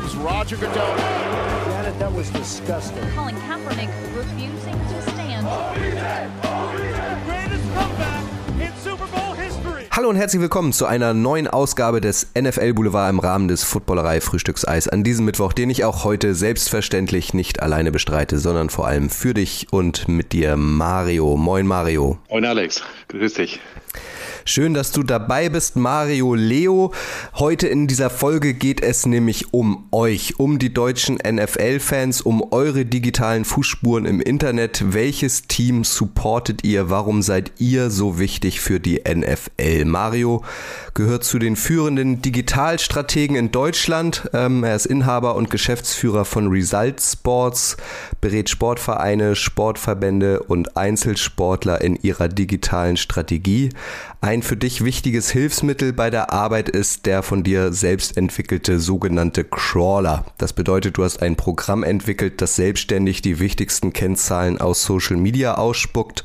comes Roger Goodell. Janet, that was disgusting. Colin Kaepernick refusing to stand. Greatest comeback in Super Bowl history. Hallo und herzlich willkommen zu einer neuen Ausgabe des NFL Boulevard im Rahmen des Footballerei Frühstückseis an diesem Mittwoch, den ich auch heute selbstverständlich nicht alleine bestreite, sondern vor allem für dich und mit dir Mario. Moin Mario. Moin Alex, grüß dich. Schön, dass du dabei bist, Mario Leo. Heute in dieser Folge geht es nämlich um euch, um die deutschen NFL-Fans, um eure digitalen Fußspuren im Internet. Welches Team supportet ihr? Warum seid ihr so wichtig für die NFL? Mario gehört zu den führenden Digitalstrategen in Deutschland. Ähm, er ist Inhaber und Geschäftsführer von Result Sports, berät Sportvereine, Sportverbände und Einzelsportler in ihrer digitalen Strategie. Ein für dich wichtiges Hilfsmittel bei der Arbeit ist der von dir selbst entwickelte sogenannte Crawler. Das bedeutet, du hast ein Programm entwickelt, das selbstständig die wichtigsten Kennzahlen aus Social Media ausspuckt.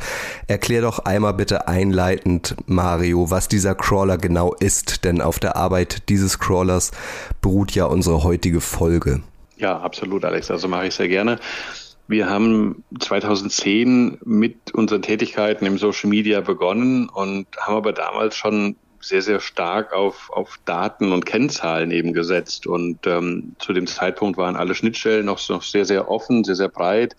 Erklär doch einmal bitte einleitend, Mario, was dieser Crawler genau ist, denn auf der Arbeit dieses Crawlers beruht ja unsere heutige Folge. Ja, absolut, Alex. Also mache ich sehr gerne. Wir haben 2010 mit unseren Tätigkeiten im Social Media begonnen und haben aber damals schon sehr, sehr stark auf, auf Daten und Kennzahlen eben gesetzt. Und ähm, zu dem Zeitpunkt waren alle Schnittstellen noch, noch sehr, sehr offen, sehr, sehr breit.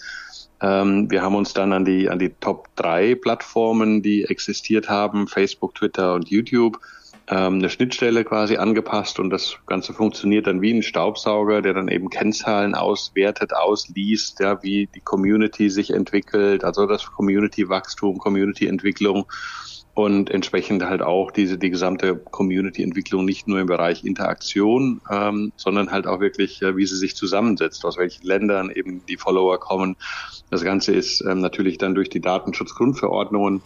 Ähm, wir haben uns dann an die, an die Top 3 Plattformen, die existiert haben, Facebook, Twitter und YouTube, ähm, eine Schnittstelle quasi angepasst und das Ganze funktioniert dann wie ein Staubsauger, der dann eben Kennzahlen auswertet, ausliest, ja, wie die Community sich entwickelt, also das Community-Wachstum, Community-Entwicklung und entsprechend halt auch diese die gesamte Community-Entwicklung nicht nur im Bereich Interaktion, ähm, sondern halt auch wirklich, äh, wie sie sich zusammensetzt, aus welchen Ländern eben die Follower kommen. Das Ganze ist ähm, natürlich dann durch die Datenschutzgrundverordnungen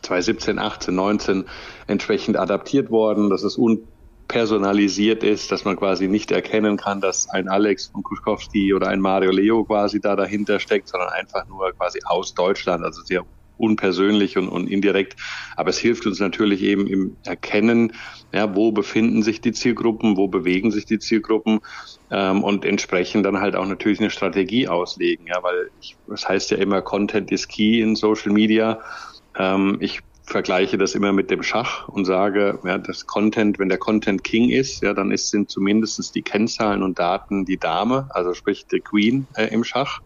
2017, 18, 19 entsprechend adaptiert worden, dass es unpersonalisiert ist, dass man quasi nicht erkennen kann, dass ein Alex von Kuschkowski oder ein Mario Leo quasi da dahinter steckt, sondern einfach nur quasi aus Deutschland, also sehr unpersönlich und, und indirekt. Aber es hilft uns natürlich eben im Erkennen, ja, wo befinden sich die Zielgruppen, wo bewegen sich die Zielgruppen ähm, und entsprechend dann halt auch natürlich eine Strategie auslegen, ja, weil ich, das heißt ja immer Content is key in Social Media ähm, ich vergleiche das immer mit dem Schach und sage, ja, das Content, wenn der Content King ist, ja, dann ist, sind zumindest die Kennzahlen und Daten die Dame, also sprich die Queen äh, im Schach.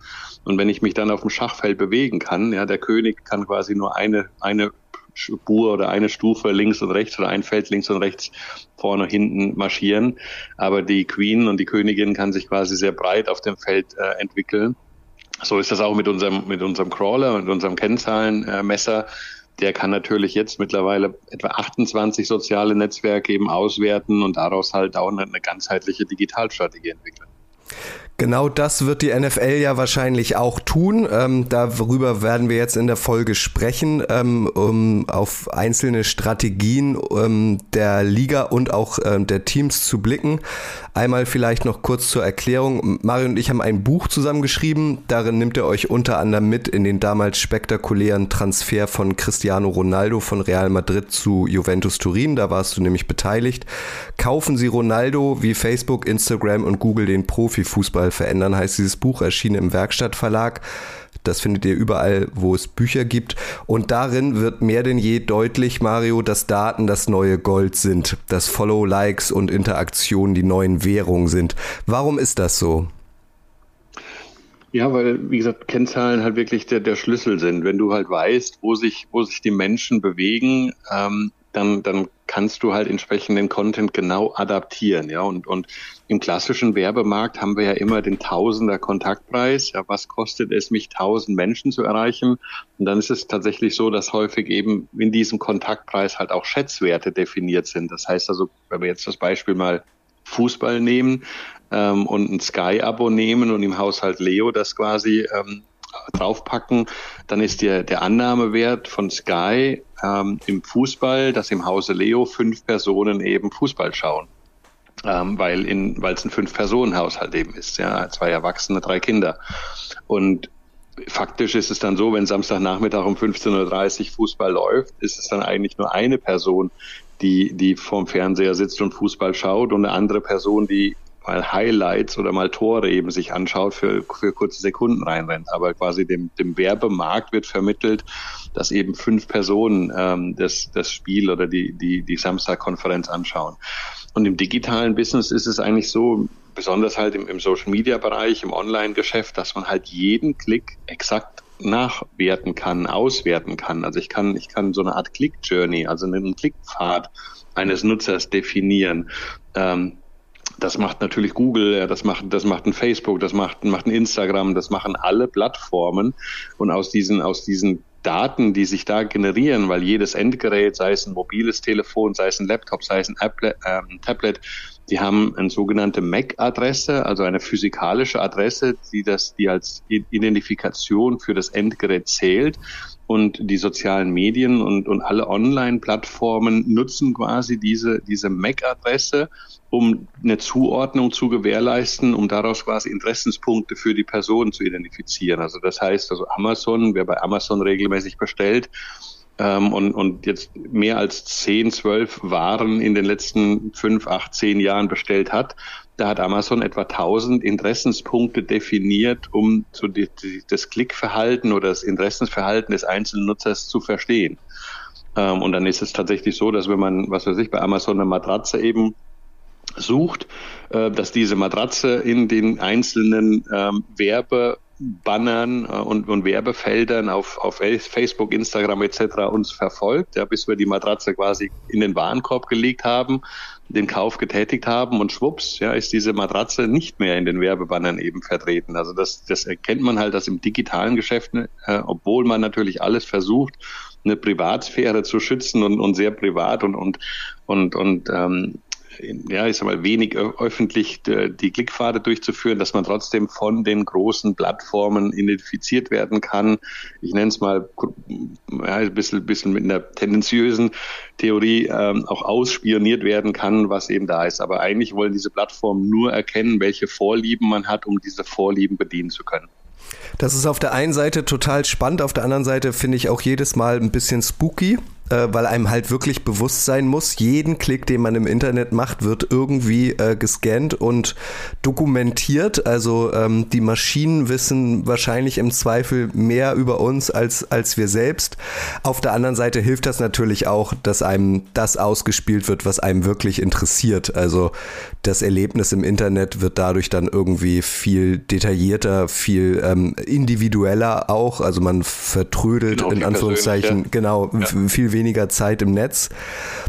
Und wenn ich mich dann auf dem Schachfeld bewegen kann, ja, der König kann quasi nur eine, eine Spur oder eine Stufe links und rechts oder ein Feld links und rechts vorne und hinten marschieren. Aber die Queen und die Königin kann sich quasi sehr breit auf dem Feld äh, entwickeln. So ist das auch mit unserem, mit unserem Crawler und unserem Kennzahlenmesser. Der kann natürlich jetzt mittlerweile etwa 28 soziale Netzwerke eben auswerten und daraus halt auch eine, eine ganzheitliche Digitalstrategie entwickeln. Genau das wird die NFL ja wahrscheinlich auch tun. Ähm, darüber werden wir jetzt in der Folge sprechen, ähm, um auf einzelne Strategien ähm, der Liga und auch ähm, der Teams zu blicken. Einmal vielleicht noch kurz zur Erklärung. Mario und ich haben ein Buch zusammengeschrieben. Darin nimmt er euch unter anderem mit in den damals spektakulären Transfer von Cristiano Ronaldo von Real Madrid zu Juventus Turin. Da warst du nämlich beteiligt. Kaufen Sie Ronaldo, wie Facebook, Instagram und Google den Profifußball verändern, heißt dieses Buch, erschienen im Werkstattverlag. Das findet ihr überall, wo es Bücher gibt. Und darin wird mehr denn je deutlich, Mario, dass Daten das neue Gold sind, dass Follow, Likes und Interaktionen die neuen Währungen sind. Warum ist das so? Ja, weil, wie gesagt, Kennzahlen halt wirklich der, der Schlüssel sind. Wenn du halt weißt, wo sich, wo sich die Menschen bewegen, ähm, dann, dann kannst du halt entsprechenden Content genau adaptieren, ja. Und, und im klassischen Werbemarkt haben wir ja immer den Tausender Kontaktpreis. Ja, was kostet es mich, tausend Menschen zu erreichen? Und dann ist es tatsächlich so, dass häufig eben in diesem Kontaktpreis halt auch Schätzwerte definiert sind. Das heißt also, wenn wir jetzt das Beispiel mal Fußball nehmen ähm, und ein Sky-Abo nehmen und im Haushalt Leo das quasi ähm, draufpacken, dann ist der, der Annahmewert von Sky ähm, im Fußball, dass im Hause Leo fünf Personen eben Fußball schauen. Ähm, weil in, weil es ein Fünf-Personen-Haushalt eben ist, ja, zwei Erwachsene, drei Kinder. Und faktisch ist es dann so, wenn Samstagnachmittag um 15.30 Uhr Fußball läuft, ist es dann eigentlich nur eine Person, die, die vorm Fernseher sitzt und Fußball schaut und eine andere Person, die mal Highlights oder mal Tore eben sich anschaut, für, für kurze Sekunden reinrennt. Aber quasi dem, dem Werbemarkt wird vermittelt, dass eben fünf Personen ähm, das, das Spiel oder die, die, die Samstag-Konferenz anschauen. Und im digitalen Business ist es eigentlich so, besonders halt im, im Social-Media-Bereich, im Online-Geschäft, dass man halt jeden Klick exakt nachwerten kann, auswerten kann. Also ich kann, ich kann so eine Art Click-Journey, also einen Klickpfad eines Nutzers definieren. Ähm, das macht natürlich Google, das macht, das macht ein Facebook, das macht, macht ein Instagram, das machen alle Plattformen. Und aus diesen, aus diesen Daten, die sich da generieren, weil jedes Endgerät, sei es ein mobiles Telefon, sei es ein Laptop, sei es ein Applet, äh, Tablet, die haben eine sogenannte MAC-Adresse, also eine physikalische Adresse, die das, die als Identifikation für das Endgerät zählt und die sozialen Medien und, und alle Online-Plattformen nutzen quasi diese, diese MAC-Adresse, um eine Zuordnung zu gewährleisten, um daraus quasi Interessenspunkte für die Person zu identifizieren. Also das heißt, also Amazon, wer bei Amazon regelmäßig bestellt, ähm, und, und jetzt mehr als 10, 12 Waren in den letzten 5, 8, 10 Jahren bestellt hat, da hat Amazon etwa 1000 Interessenspunkte definiert, um so die, die, das Klickverhalten oder das Interessensverhalten des einzelnen Nutzers zu verstehen. Ähm, und dann ist es tatsächlich so, dass wenn man, was weiß ich, bei Amazon eine Matratze eben sucht, äh, dass diese Matratze in den einzelnen ähm, Werbe Bannern äh, und, und Werbefeldern auf, auf Facebook, Instagram etc. uns verfolgt, ja, bis wir die Matratze quasi in den Warenkorb gelegt haben den Kauf getätigt haben und schwupps, ja, ist diese Matratze nicht mehr in den Werbebannern eben vertreten. Also das, das erkennt man halt, dass im digitalen Geschäft, äh, obwohl man natürlich alles versucht, eine Privatsphäre zu schützen und, und sehr privat und und und und ähm, ja, ich sag mal, wenig öffentlich die Klickpfade durchzuführen, dass man trotzdem von den großen Plattformen identifiziert werden kann. Ich nenne es mal ja, ein bisschen, bisschen mit einer tendenziösen Theorie ähm, auch ausspioniert werden kann, was eben da ist. Aber eigentlich wollen diese Plattformen nur erkennen, welche Vorlieben man hat, um diese Vorlieben bedienen zu können. Das ist auf der einen Seite total spannend, auf der anderen Seite finde ich auch jedes Mal ein bisschen spooky, äh, weil einem halt wirklich bewusst sein muss, jeden Klick, den man im Internet macht, wird irgendwie äh, gescannt und dokumentiert. Also ähm, die Maschinen wissen wahrscheinlich im Zweifel mehr über uns als, als wir selbst. Auf der anderen Seite hilft das natürlich auch, dass einem das ausgespielt wird, was einem wirklich interessiert. Also das Erlebnis im Internet wird dadurch dann irgendwie viel detaillierter, viel ähm, individueller auch. Also man vertrödelt genau, in Anführungszeichen genau ja. viel weniger Zeit im Netz.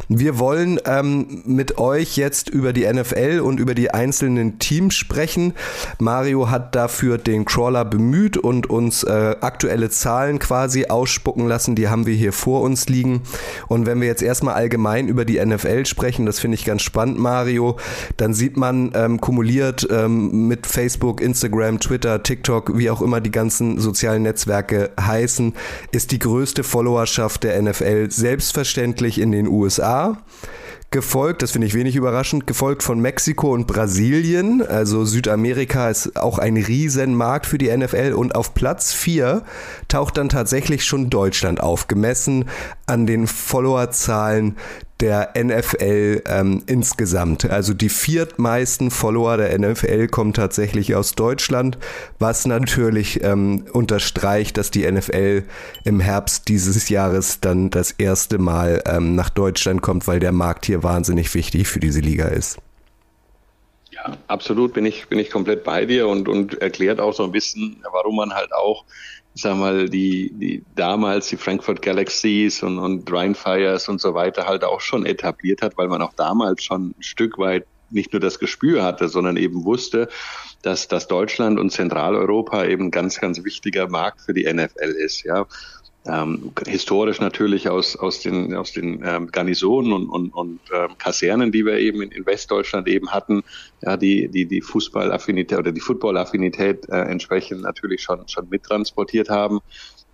Wir wollen ähm, mit euch jetzt über die NFL und über die einzelnen Teams sprechen. Mario hat dafür den Crawler bemüht und uns äh, aktuelle Zahlen quasi ausspucken lassen. Die haben wir hier vor uns liegen. Und wenn wir jetzt erstmal allgemein über die NFL sprechen, das finde ich ganz spannend, Mario, dann sieht man ähm, kumuliert ähm, mit Facebook, Instagram, Twitter, TikTok, wie auch immer die ganzen sozialen Netzwerke heißen, ist die größte Followerschaft der NFL selbstverständlich in den USA gefolgt, das finde ich wenig überraschend, gefolgt von Mexiko und Brasilien. Also Südamerika ist auch ein Riesenmarkt für die NFL und auf Platz 4 taucht dann tatsächlich schon Deutschland auf, gemessen an den Followerzahlen der NFL ähm, insgesamt. Also die viertmeisten Follower der NFL kommen tatsächlich aus Deutschland, was natürlich ähm, unterstreicht, dass die NFL im Herbst dieses Jahres dann das erste Mal ähm, nach Deutschland kommt, weil der Markt hier wahnsinnig wichtig für diese Liga ist. Ja, absolut bin ich, bin ich komplett bei dir und, und erklärt auch so ein bisschen, warum man halt auch sag mal, die, die damals die Frankfurt Galaxies und, und Rheinfires und so weiter halt auch schon etabliert hat, weil man auch damals schon ein Stück weit nicht nur das Gespür hatte, sondern eben wusste, dass, dass Deutschland und Zentraleuropa eben ganz, ganz wichtiger Markt für die NFL ist. Ja ähm, historisch natürlich aus, aus den, aus den ähm, Garnisonen und, und, und ähm, Kasernen, die wir eben in, in Westdeutschland eben hatten, ja, die, die, die Fußballaffinität oder die Footballaffinität äh, entsprechend natürlich schon, schon mittransportiert haben.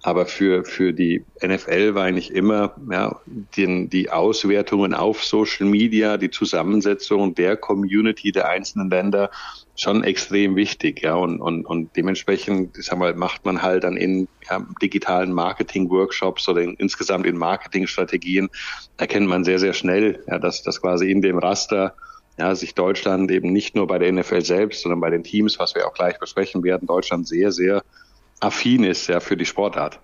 Aber für, für die NFL war eigentlich immer ja, den, die Auswertungen auf Social Media, die Zusammensetzung der Community der einzelnen Länder schon extrem wichtig, ja, und, und, und dementsprechend, ich sag mal, macht man halt dann in ja, digitalen Marketing-Workshops oder in, insgesamt in Marketingstrategien, erkennt man sehr, sehr schnell, ja, dass, dass quasi in dem Raster ja, sich Deutschland eben nicht nur bei der NFL selbst, sondern bei den Teams, was wir auch gleich besprechen werden, Deutschland sehr, sehr affin ist ja für die Sportart.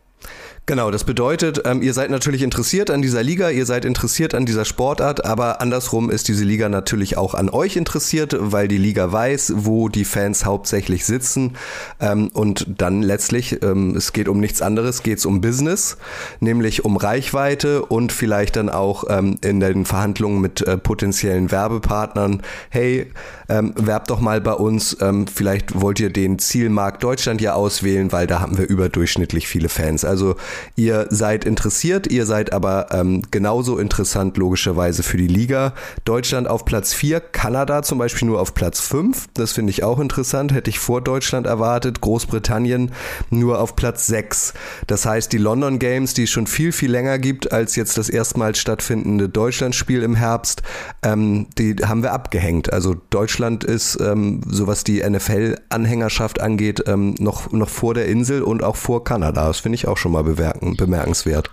Genau, das bedeutet, ähm, ihr seid natürlich interessiert an dieser Liga, ihr seid interessiert an dieser Sportart, aber andersrum ist diese Liga natürlich auch an euch interessiert, weil die Liga weiß, wo die Fans hauptsächlich sitzen. Ähm, und dann letztlich, ähm, es geht um nichts anderes, geht es um Business, nämlich um Reichweite und vielleicht dann auch ähm, in den Verhandlungen mit äh, potenziellen Werbepartnern, hey, ähm, werbt doch mal bei uns, ähm, vielleicht wollt ihr den Zielmarkt Deutschland ja auswählen, weil da haben wir überdurchschnittlich viele Fans. Also Ihr seid interessiert, ihr seid aber ähm, genauso interessant logischerweise für die Liga. Deutschland auf Platz 4, Kanada zum Beispiel nur auf Platz 5. Das finde ich auch interessant, hätte ich vor Deutschland erwartet. Großbritannien nur auf Platz 6. Das heißt, die London Games, die es schon viel, viel länger gibt als jetzt das erstmals stattfindende Deutschlandspiel im Herbst, ähm, die haben wir abgehängt. Also Deutschland ist, ähm, so was die NFL-Anhängerschaft angeht, ähm, noch, noch vor der Insel und auch vor Kanada. Das finde ich auch schon mal bewertet bemerkenswert.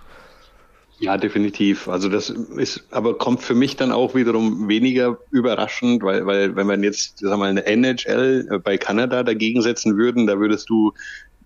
Ja, definitiv. Also das ist, aber kommt für mich dann auch wiederum weniger überraschend, weil, weil wenn man jetzt, sag mal, eine NHL äh, bei Kanada dagegen setzen würden, da würdest du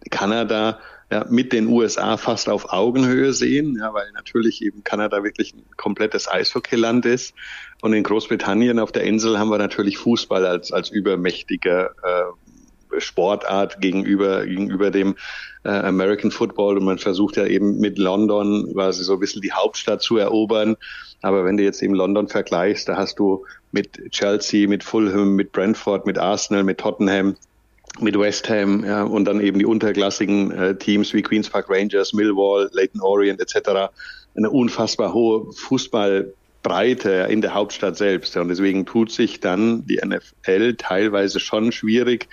Kanada ja, mit den USA fast auf Augenhöhe sehen, ja, weil natürlich eben Kanada wirklich ein komplettes Eishockeyland ist. Und in Großbritannien auf der Insel haben wir natürlich Fußball als, als übermächtiger äh, Sportart gegenüber, gegenüber dem äh, American Football und man versucht ja eben mit London quasi so ein bisschen die Hauptstadt zu erobern. Aber wenn du jetzt eben London vergleichst, da hast du mit Chelsea, mit Fulham, mit Brentford, mit Arsenal, mit Tottenham, mit West Ham ja, und dann eben die unterklassigen äh, Teams wie Queens Park Rangers, Millwall, Leighton Orient etc. Eine unfassbar hohe Fußballbreite in der Hauptstadt selbst. Und deswegen tut sich dann die NFL teilweise schon schwierig,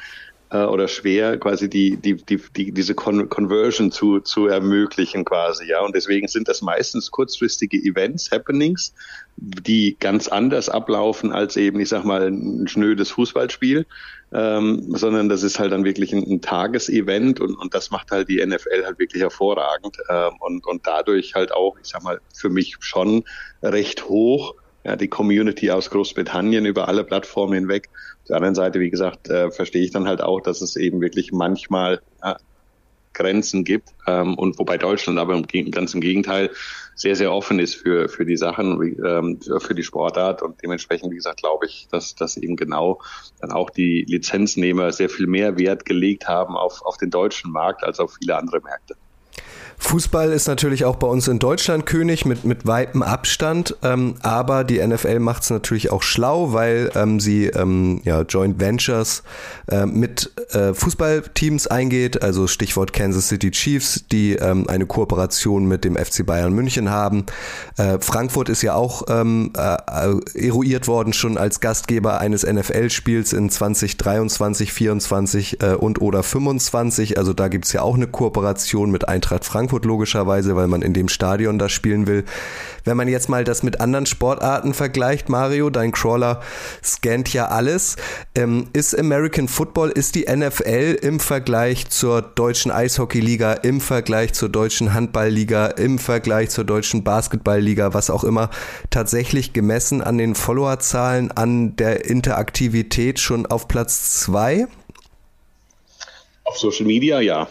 äh, oder schwer, quasi die, die, die, die diese Con Conversion zu, zu ermöglichen quasi, ja. Und deswegen sind das meistens kurzfristige Events, Happenings, die ganz anders ablaufen als eben, ich sag mal, ein schnödes Fußballspiel, ähm, sondern das ist halt dann wirklich ein, ein Tagesevent und, und das macht halt die NFL halt wirklich hervorragend ähm, und, und dadurch halt auch, ich sag mal, für mich schon recht hoch ja, die Community aus Großbritannien über alle Plattformen hinweg. Auf der anderen Seite, wie gesagt, äh, verstehe ich dann halt auch, dass es eben wirklich manchmal äh, Grenzen gibt ähm, und wobei Deutschland aber im, ganz im Gegenteil sehr, sehr offen ist für, für die Sachen, ähm, für die Sportart und dementsprechend, wie gesagt, glaube ich, dass, dass eben genau dann auch die Lizenznehmer sehr viel mehr Wert gelegt haben auf, auf den deutschen Markt als auf viele andere Märkte. Fußball ist natürlich auch bei uns in Deutschland König mit, mit weitem Abstand, ähm, aber die NFL macht es natürlich auch schlau, weil ähm, sie ähm, ja, Joint Ventures äh, mit äh, Fußballteams eingeht, also Stichwort Kansas City Chiefs, die ähm, eine Kooperation mit dem FC Bayern München haben. Äh, Frankfurt ist ja auch ähm, äh, eruiert worden schon als Gastgeber eines NFL-Spiels in 2023, 24 äh, und oder 25, also da gibt's ja auch eine Kooperation mit Eintracht Frankfurt. Frankfurt logischerweise, weil man in dem Stadion da spielen will. Wenn man jetzt mal das mit anderen Sportarten vergleicht, Mario, dein Crawler scannt ja alles. Ähm, ist American Football, ist die NFL im Vergleich zur deutschen Eishockeyliga, im Vergleich zur deutschen Handballliga, im Vergleich zur deutschen Basketballliga, was auch immer, tatsächlich gemessen an den Followerzahlen, an der Interaktivität schon auf Platz zwei? Auf Social Media, ja.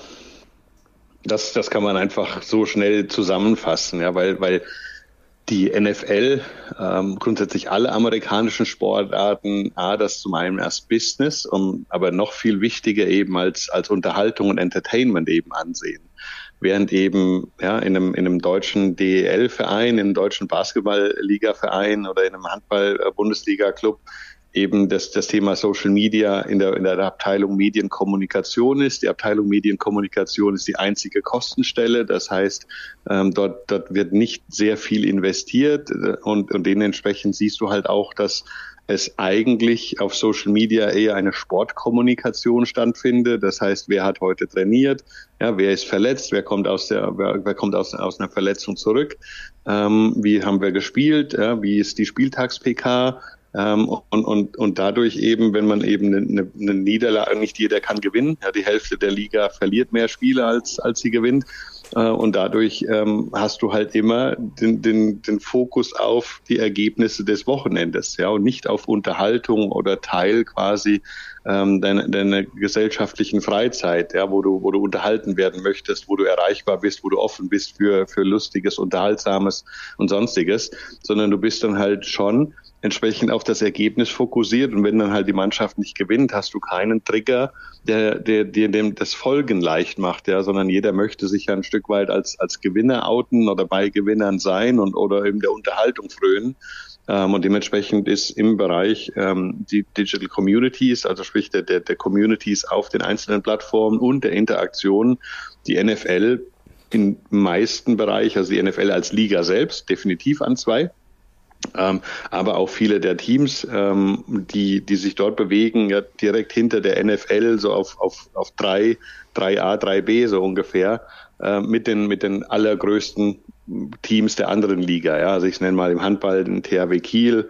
Das, das kann man einfach so schnell zusammenfassen, ja, weil, weil die NFL, ähm, grundsätzlich alle amerikanischen Sportarten, A, das zum einen erst Business, um, aber noch viel wichtiger eben als, als Unterhaltung und Entertainment eben ansehen. Während eben ja, in, einem, in einem deutschen DEL-Verein, in einem deutschen Basketball-Liga-Verein oder in einem Handball-Bundesliga-Club eben das, das Thema Social Media in der, in der Abteilung Medienkommunikation ist. Die Abteilung Medienkommunikation ist die einzige Kostenstelle. Das heißt, ähm, dort, dort wird nicht sehr viel investiert und, und dementsprechend siehst du halt auch, dass es eigentlich auf Social Media eher eine Sportkommunikation stattfindet. Das heißt, wer hat heute trainiert, ja, wer ist verletzt, wer kommt aus der, wer, wer kommt aus, aus einer Verletzung zurück, ähm, wie haben wir gespielt, ja, wie ist die Spieltags-PK, ähm, und, und, und dadurch eben, wenn man eben eine, eine Niederlage, nicht jeder kann gewinnen, ja, die Hälfte der Liga verliert mehr Spiele als, als sie gewinnt. Äh, und dadurch ähm, hast du halt immer den, den, den Fokus auf die Ergebnisse des Wochenendes, ja, und nicht auf Unterhaltung oder Teil quasi ähm, deiner, deiner gesellschaftlichen Freizeit, ja, wo du, wo du unterhalten werden möchtest, wo du erreichbar bist, wo du offen bist für, für lustiges, unterhaltsames und sonstiges, sondern du bist dann halt schon entsprechend auf das Ergebnis fokussiert. Und wenn dann halt die Mannschaft nicht gewinnt, hast du keinen Trigger, der, der dem das Folgen leicht macht, ja, sondern jeder möchte sich ja ein Stück weit als, als Gewinner outen oder bei Gewinnern sein und oder eben der Unterhaltung frönen. Ähm, und dementsprechend ist im Bereich ähm, die Digital Communities, also sprich der, der, der Communities auf den einzelnen Plattformen und der Interaktion, die NFL im meisten Bereich, also die NFL als Liga selbst, definitiv an zwei. Ähm, aber auch viele der Teams, ähm, die, die sich dort bewegen, ja, direkt hinter der NFL, so auf, auf, auf drei, 3A, 3B so ungefähr, äh, mit, den, mit den allergrößten Teams der anderen Liga. Ja. Also ich nenne mal im Handball den THW Kiel,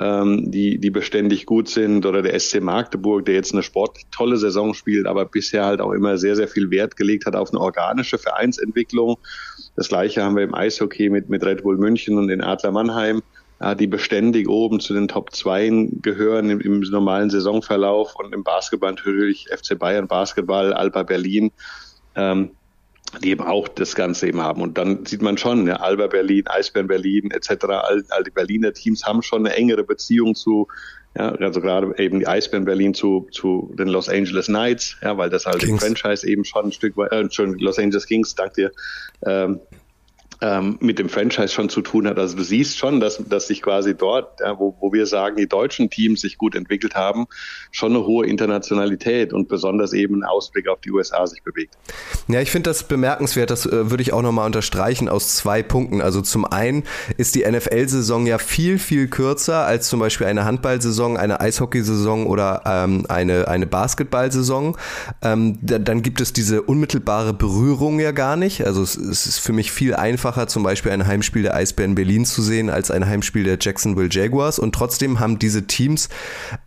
ähm, die, die beständig gut sind, oder der SC Magdeburg, der jetzt eine sportlich tolle Saison spielt, aber bisher halt auch immer sehr, sehr viel Wert gelegt hat auf eine organische Vereinsentwicklung. Das gleiche haben wir im Eishockey mit, mit Red Bull München und den Adler Mannheim die beständig oben zu den Top 2 gehören im, im, normalen Saisonverlauf und im Basketball natürlich FC Bayern Basketball, Alba Berlin, ähm, die eben auch das Ganze eben haben. Und dann sieht man schon, ja, Alba Berlin, Eisbären Berlin etc., all, all die Berliner Teams haben schon eine engere Beziehung zu ja, also gerade eben die Eisbären Berlin zu, zu den Los Angeles Knights, ja, weil das halt Kings. im Franchise eben schon ein Stück weit, äh, Los Angeles Kings, dank dir, ähm, mit dem Franchise schon zu tun hat. Also du siehst schon, dass, dass sich quasi dort, ja, wo, wo wir sagen, die deutschen Teams sich gut entwickelt haben, schon eine hohe Internationalität und besonders eben ein Ausblick auf die USA sich bewegt. Ja, ich finde das bemerkenswert, das äh, würde ich auch nochmal unterstreichen aus zwei Punkten. Also zum einen ist die NFL-Saison ja viel, viel kürzer als zum Beispiel eine Handballsaison, eine Eishockeysaison oder ähm, eine, eine Basketballsaison. Ähm, da, dann gibt es diese unmittelbare Berührung ja gar nicht. Also es, es ist für mich viel einfacher einfacher, zum Beispiel ein Heimspiel der Eisbären Berlin zu sehen, als ein Heimspiel der Jacksonville Jaguars. Und trotzdem haben diese Teams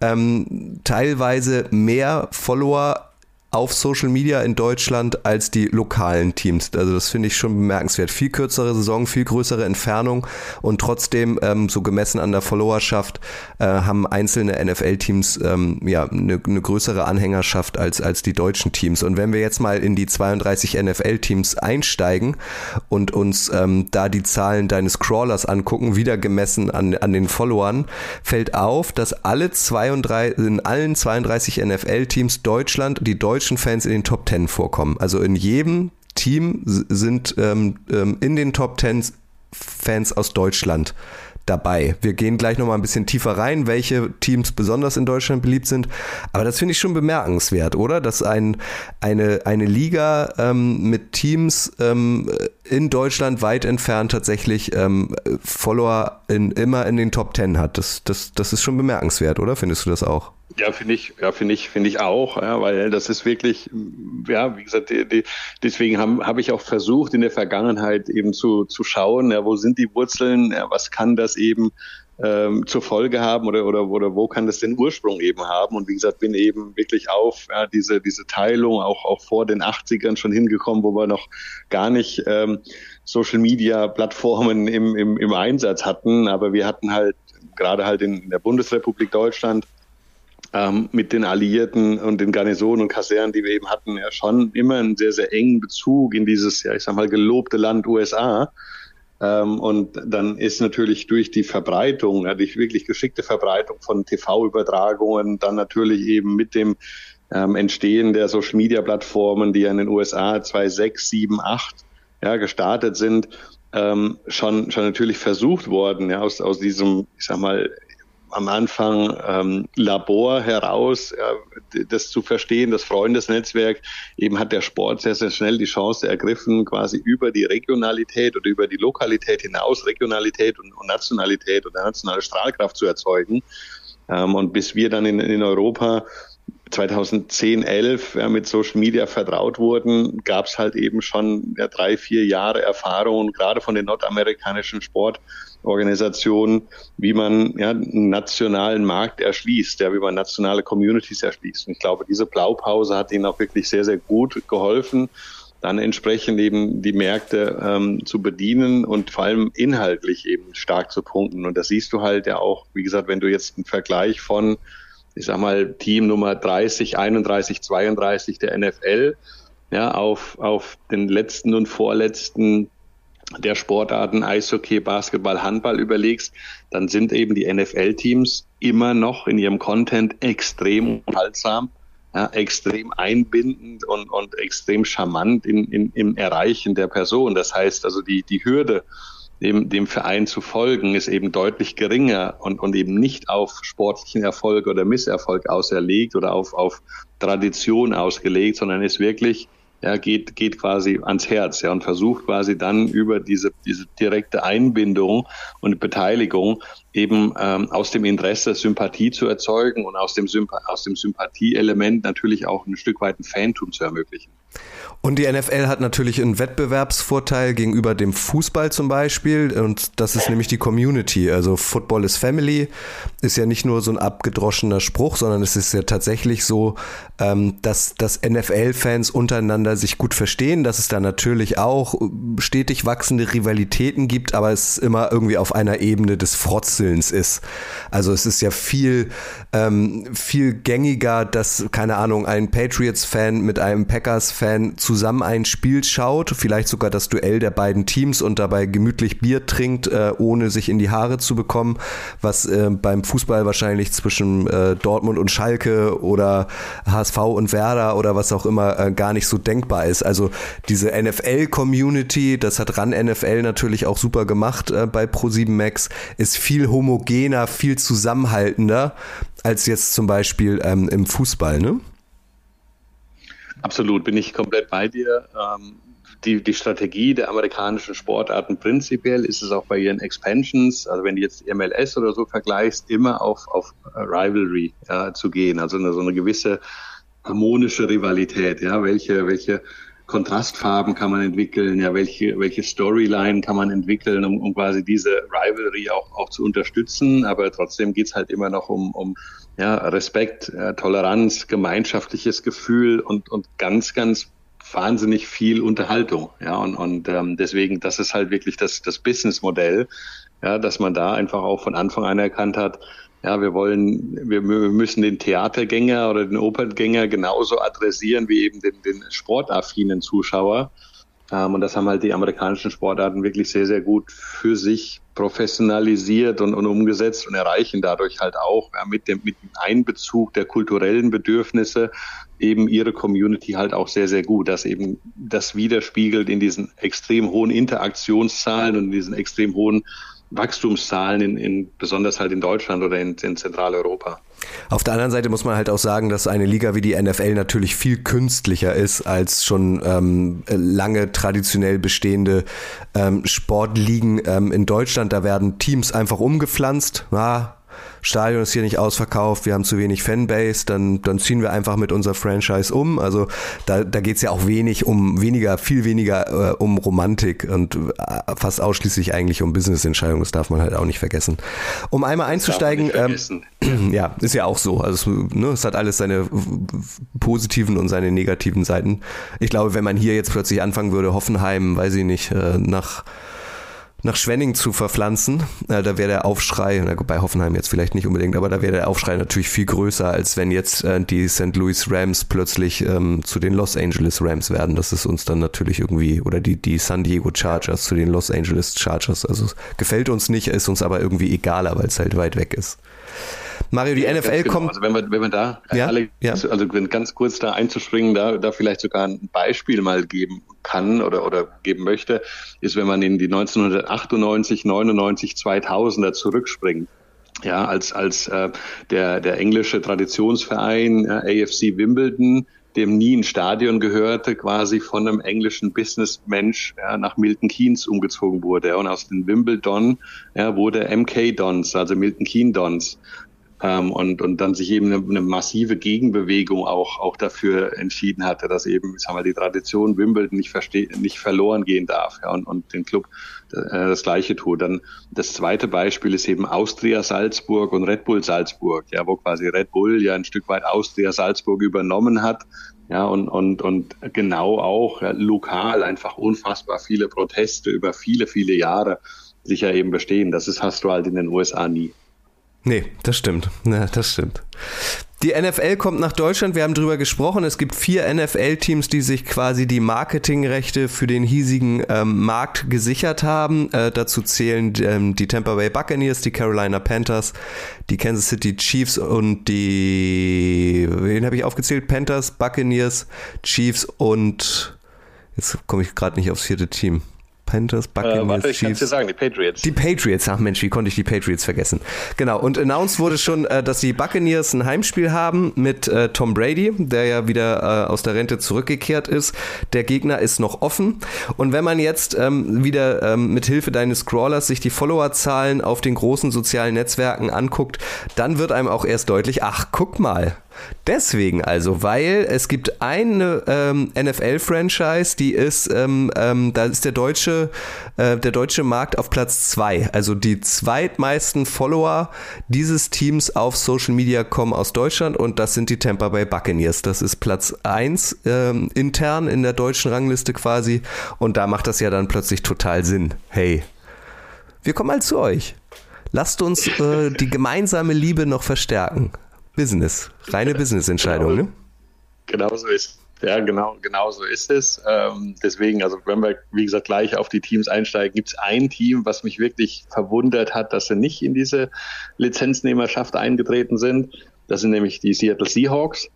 ähm, teilweise mehr Follower auf Social Media in Deutschland als die lokalen Teams. Also das finde ich schon bemerkenswert. Viel kürzere Saison, viel größere Entfernung und trotzdem ähm, so gemessen an der Followerschaft äh, haben einzelne NFL-Teams ähm, ja eine, eine größere Anhängerschaft als als die deutschen Teams. Und wenn wir jetzt mal in die 32 NFL-Teams einsteigen und uns ähm, da die Zahlen deines Crawlers angucken, wieder gemessen an an den Followern, fällt auf, dass alle 32 in allen 32 NFL-Teams Deutschland die deutschen deutschen Fans in den Top Ten vorkommen. Also in jedem Team sind ähm, ähm, in den Top Ten Fans aus Deutschland dabei. Wir gehen gleich noch mal ein bisschen tiefer rein, welche Teams besonders in Deutschland beliebt sind. Aber das finde ich schon bemerkenswert, oder? Dass ein, eine, eine Liga ähm, mit Teams ähm, in Deutschland weit entfernt tatsächlich ähm, Follower in, immer in den Top Ten hat. Das, das, das ist schon bemerkenswert, oder? Findest du das auch? Ja, finde ich, ja, finde ich, finde ich auch, ja, weil das ist wirklich, ja, wie gesagt, die, die, deswegen habe hab ich auch versucht, in der Vergangenheit eben zu, zu schauen, ja, wo sind die Wurzeln, ja, was kann das eben ähm, zur Folge haben oder, oder, oder wo kann das den Ursprung eben haben? Und wie gesagt, bin eben wirklich auf ja, diese, diese Teilung auch, auch vor den 80ern schon hingekommen, wo wir noch gar nicht ähm, Social Media Plattformen im, im, im Einsatz hatten, aber wir hatten halt gerade halt in, in der Bundesrepublik Deutschland ähm, mit den Alliierten und den Garnisonen und Kasernen, die wir eben hatten, ja schon immer einen sehr, sehr engen Bezug in dieses, ja, ich sag mal, gelobte Land USA. Ähm, und dann ist natürlich durch die Verbreitung, ja, durch wirklich geschickte Verbreitung von TV-Übertragungen, dann natürlich eben mit dem ähm, Entstehen der Social-Media-Plattformen, die ja in den USA 2006, 7, 8 ja, gestartet sind, ähm, schon, schon natürlich versucht worden, ja, aus, aus diesem, ich sag mal, am Anfang ähm, Labor heraus, ja, das zu verstehen, das Freundesnetzwerk, eben hat der Sport sehr, sehr schnell die Chance ergriffen, quasi über die Regionalität oder über die Lokalität hinaus Regionalität und, und Nationalität oder nationale Strahlkraft zu erzeugen. Ähm, und bis wir dann in, in Europa 2010, 11 ja, mit Social Media vertraut wurden, gab es halt eben schon ja, drei, vier Jahre Erfahrung, gerade von den nordamerikanischen Sport Organisationen, wie man ja, einen nationalen Markt erschließt, ja, wie man nationale Communities erschließt. Und ich glaube, diese Blaupause hat ihnen auch wirklich sehr, sehr gut geholfen. dann entsprechend eben die Märkte ähm, zu bedienen und vor allem inhaltlich eben stark zu punkten. Und das siehst du halt ja auch, wie gesagt, wenn du jetzt einen Vergleich von, ich sag mal, Team Nummer 30, 31, 32 der NFL, ja, auf, auf den letzten und vorletzten der Sportarten Eishockey, Basketball, Handball überlegst, dann sind eben die NFL-Teams immer noch in ihrem Content extrem unterhaltsam, ja, extrem einbindend und, und extrem charmant in, in, im Erreichen der Person. Das heißt also, die, die Hürde, dem, dem Verein zu folgen, ist eben deutlich geringer und, und eben nicht auf sportlichen Erfolg oder Misserfolg auserlegt oder auf, auf Tradition ausgelegt, sondern ist wirklich ja, geht, geht quasi ans Herz ja, und versucht quasi dann über diese, diese direkte Einbindung und Beteiligung eben ähm, aus dem Interesse Sympathie zu erzeugen und aus dem, Symp aus dem Sympathieelement natürlich auch ein Stück weit ein Fantum zu ermöglichen. Und die NFL hat natürlich einen Wettbewerbsvorteil gegenüber dem Fußball zum Beispiel. Und das ist nämlich die Community. Also Football is Family ist ja nicht nur so ein abgedroschener Spruch, sondern es ist ja tatsächlich so, ähm, dass, dass NFL-Fans untereinander sich gut verstehen, dass es da natürlich auch stetig wachsende Rivalitäten gibt, aber es immer irgendwie auf einer Ebene des Frotzelns ist. Also es ist ja viel, ähm, viel gängiger, dass, keine Ahnung, ein Patriots-Fan mit einem Packers-Fan zu zusammen ein Spiel schaut, vielleicht sogar das Duell der beiden Teams und dabei gemütlich Bier trinkt, äh, ohne sich in die Haare zu bekommen, was äh, beim Fußball wahrscheinlich zwischen äh, Dortmund und Schalke oder HSV und Werder oder was auch immer äh, gar nicht so denkbar ist. Also diese NFL-Community, das hat RAN NFL natürlich auch super gemacht äh, bei Pro7 Max, ist viel homogener, viel zusammenhaltender als jetzt zum Beispiel ähm, im Fußball, ne? Absolut, bin ich komplett bei dir. Ähm, die, die Strategie der amerikanischen Sportarten prinzipiell ist es auch bei ihren Expansions, also wenn du jetzt MLS oder so vergleichst, immer auf, auf Rivalry ja, zu gehen, also eine, so eine gewisse harmonische Rivalität, ja, welche, welche Kontrastfarben kann man entwickeln, ja, welche, welche Storyline kann man entwickeln, um, um quasi diese Rivalry auch, auch zu unterstützen, aber trotzdem geht's halt immer noch um, um ja, Respekt, äh, Toleranz, gemeinschaftliches Gefühl und, und ganz, ganz wahnsinnig viel Unterhaltung. Ja, und, und ähm, deswegen, das ist halt wirklich das, das Businessmodell, ja, dass man da einfach auch von Anfang an erkannt hat, ja, wir wollen, wir, wir müssen den Theatergänger oder den Operngänger genauso adressieren wie eben den, den sportaffinen Zuschauer. Ähm, und das haben halt die amerikanischen Sportarten wirklich sehr, sehr gut für sich professionalisiert und, und umgesetzt und erreichen dadurch halt auch ja, mit, dem, mit dem Einbezug der kulturellen Bedürfnisse eben ihre Community halt auch sehr, sehr gut, dass eben das widerspiegelt in diesen extrem hohen Interaktionszahlen und in diesen extrem hohen Wachstumszahlen, in, in, besonders halt in Deutschland oder in, in Zentraleuropa. Auf der anderen Seite muss man halt auch sagen, dass eine Liga wie die NFL natürlich viel künstlicher ist als schon ähm, lange traditionell bestehende ähm, Sportligen ähm, in Deutschland. Da werden Teams einfach umgepflanzt. Ja, Stadion ist hier nicht ausverkauft, wir haben zu wenig Fanbase, dann, dann ziehen wir einfach mit unserer Franchise um. Also da, da geht es ja auch wenig um, weniger, viel weniger äh, um Romantik und äh, fast ausschließlich eigentlich um Business-Entscheidungen, das darf man halt auch nicht vergessen. Um einmal einzusteigen, ähm, ja, ist ja auch so. Also ne, es hat alles seine positiven und seine negativen Seiten. Ich glaube, wenn man hier jetzt plötzlich anfangen würde, Hoffenheim, weiß ich nicht, äh, nach nach Schwenning zu verpflanzen, äh, da wäre der Aufschrei, bei Hoffenheim jetzt vielleicht nicht unbedingt, aber da wäre der Aufschrei natürlich viel größer, als wenn jetzt äh, die St. Louis Rams plötzlich ähm, zu den Los Angeles Rams werden. Das ist uns dann natürlich irgendwie, oder die, die San Diego Chargers zu den Los Angeles Chargers. Also gefällt uns nicht, ist uns aber irgendwie egaler, weil es halt weit weg ist. Mario, die ja, NFL genau. kommt. Also wenn man, wenn man da, ja, Alex, ja. also ganz kurz da einzuspringen, da, da vielleicht sogar ein Beispiel mal geben kann oder, oder geben möchte, ist, wenn man in die 1998, 99, 2000er zurückspringt. Ja, als, als äh, der, der englische Traditionsverein äh, AFC Wimbledon dem nie ein Stadion gehörte, quasi von einem englischen Businessmensch ja, nach Milton Keynes umgezogen wurde. Und aus den Wimbledon ja, wurde MK Dons, also Milton Keynes Dons ähm, und, und dann sich eben eine, eine, massive Gegenbewegung auch, auch dafür entschieden hatte, dass eben, sagen wir, die Tradition Wimbledon nicht, verste nicht verloren gehen darf ja, und, und den Club äh, das Gleiche tut. Dann das zweite Beispiel ist eben Austria Salzburg und Red Bull Salzburg, ja, wo quasi Red Bull ja ein Stück weit Austria Salzburg übernommen hat ja, und, und, und genau auch ja, lokal einfach unfassbar viele Proteste über viele, viele Jahre sicher eben bestehen. Das ist, hast du halt in den USA nie. Nee, das stimmt. Ja, das stimmt. Die NFL kommt nach Deutschland. Wir haben drüber gesprochen. Es gibt vier NFL-Teams, die sich quasi die Marketingrechte für den hiesigen ähm, Markt gesichert haben. Äh, dazu zählen ähm, die Tampa Bay Buccaneers, die Carolina Panthers, die Kansas City Chiefs und die, wen habe ich aufgezählt? Panthers, Buccaneers, Chiefs und jetzt komme ich gerade nicht aufs vierte Team. Panthers, Buccaneers, äh, warte, ich Chiefs. dir sagen, die Patriots. Die Patriots, ach Mensch, wie konnte ich die Patriots vergessen? Genau, und announced wurde schon, äh, dass die Buccaneers ein Heimspiel haben mit äh, Tom Brady, der ja wieder äh, aus der Rente zurückgekehrt ist. Der Gegner ist noch offen. Und wenn man jetzt ähm, wieder ähm, mit Hilfe deines Scrollers sich die Followerzahlen auf den großen sozialen Netzwerken anguckt, dann wird einem auch erst deutlich, ach, guck mal, Deswegen also, weil es gibt eine ähm, NFL-Franchise, die ist, ähm, ähm, da ist der deutsche, äh, der deutsche Markt auf Platz zwei. Also die zweitmeisten Follower dieses Teams auf Social Media kommen aus Deutschland und das sind die Tampa Bay Buccaneers. Das ist Platz eins ähm, intern in der deutschen Rangliste quasi und da macht das ja dann plötzlich total Sinn. Hey, wir kommen mal zu euch. Lasst uns äh, die gemeinsame Liebe noch verstärken. Business, reine Business-Entscheidung, genau, ne? Genau so ist ja, genau, genau so ist es. Ähm, deswegen, also wenn wir, wie gesagt, gleich auf die Teams einsteigen, gibt es ein Team, was mich wirklich verwundert hat, dass sie nicht in diese Lizenznehmerschaft eingetreten sind. Das sind nämlich die Seattle Seahawks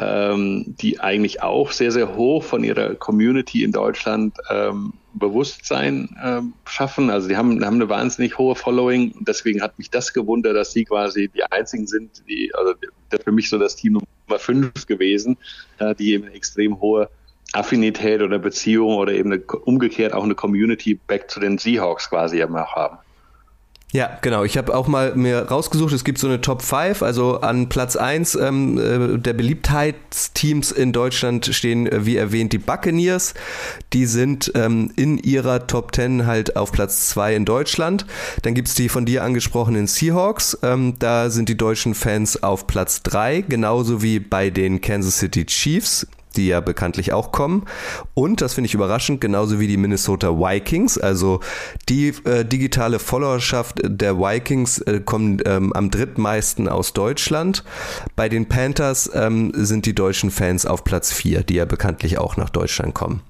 ähm, die eigentlich auch sehr, sehr hoch von ihrer Community in Deutschland ähm, Bewusstsein ähm, schaffen. Also die haben, haben eine wahnsinnig hohe Following. Deswegen hat mich das gewundert, dass sie quasi die einzigen sind, die, also das für mich so das Team Nummer fünf gewesen, äh, die eben eine extrem hohe Affinität oder Beziehung oder eben eine, umgekehrt auch eine Community back zu den Seahawks quasi eben auch haben. Ja, genau. Ich habe auch mal mir rausgesucht, es gibt so eine Top 5, also an Platz 1 ähm, äh, der Beliebtheitsteams in Deutschland stehen, äh, wie erwähnt, die Buccaneers. Die sind ähm, in ihrer Top 10 halt auf Platz 2 in Deutschland. Dann gibt's die von dir angesprochenen Seahawks. Ähm, da sind die deutschen Fans auf Platz 3, genauso wie bei den Kansas City Chiefs die ja bekanntlich auch kommen. Und, das finde ich überraschend, genauso wie die Minnesota Vikings, also die äh, digitale Followerschaft der Vikings äh, kommen ähm, am drittmeisten aus Deutschland. Bei den Panthers ähm, sind die deutschen Fans auf Platz 4, die ja bekanntlich auch nach Deutschland kommen.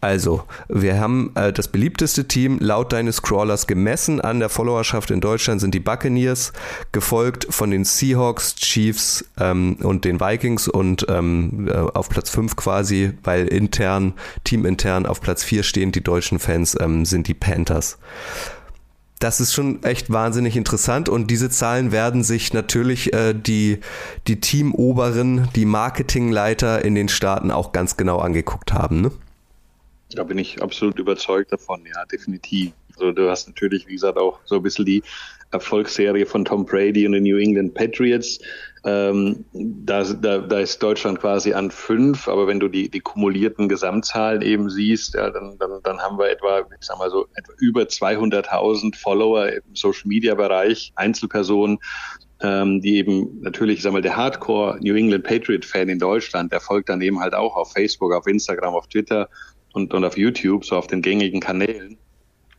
Also, wir haben äh, das beliebteste Team laut deines Crawlers gemessen an der Followerschaft in Deutschland sind die Buccaneers, gefolgt von den Seahawks, Chiefs ähm, und den Vikings und ähm, äh, auf Platz 5 quasi, weil intern, teamintern auf Platz 4 stehen die deutschen Fans, ähm, sind die Panthers das ist schon echt wahnsinnig interessant und diese Zahlen werden sich natürlich äh, die, die Teamoberen, die Marketingleiter in den Staaten auch ganz genau angeguckt haben. Ne? Da bin ich absolut überzeugt davon, ja, definitiv. Also du hast natürlich, wie gesagt, auch so ein bisschen die Erfolgsserie von Tom Brady und den New England Patriots. Ähm, da, da, da ist Deutschland quasi an fünf, aber wenn du die, die kumulierten Gesamtzahlen eben siehst, ja, dann, dann, dann haben wir etwa, ich sag mal so, etwa über 200.000 Follower im Social Media Bereich, Einzelpersonen, ähm, die eben natürlich, ich sag mal, der Hardcore New England Patriot Fan in Deutschland, der folgt dann eben halt auch auf Facebook, auf Instagram, auf Twitter und, und auf YouTube, so auf den gängigen Kanälen.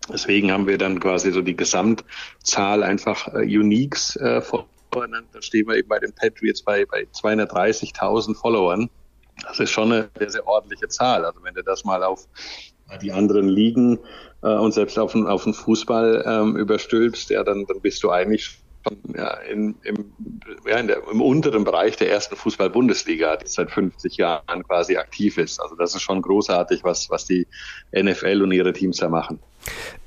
Deswegen haben wir dann quasi so die Gesamtzahl einfach äh, Uniques äh, voreinander. Da stehen wir eben bei den Patriots bei, bei 230.000 Followern. Das ist schon eine sehr, sehr ordentliche Zahl. Also wenn du das mal auf die anderen Ligen äh, und selbst auf den, auf den Fußball ähm, überstülpst, ja, dann, dann bist du eigentlich ja, in, im, ja, der, im unteren Bereich der ersten Fußball-Bundesliga, die seit 50 Jahren quasi aktiv ist. Also das ist schon großartig, was, was die NFL und ihre Teams da machen.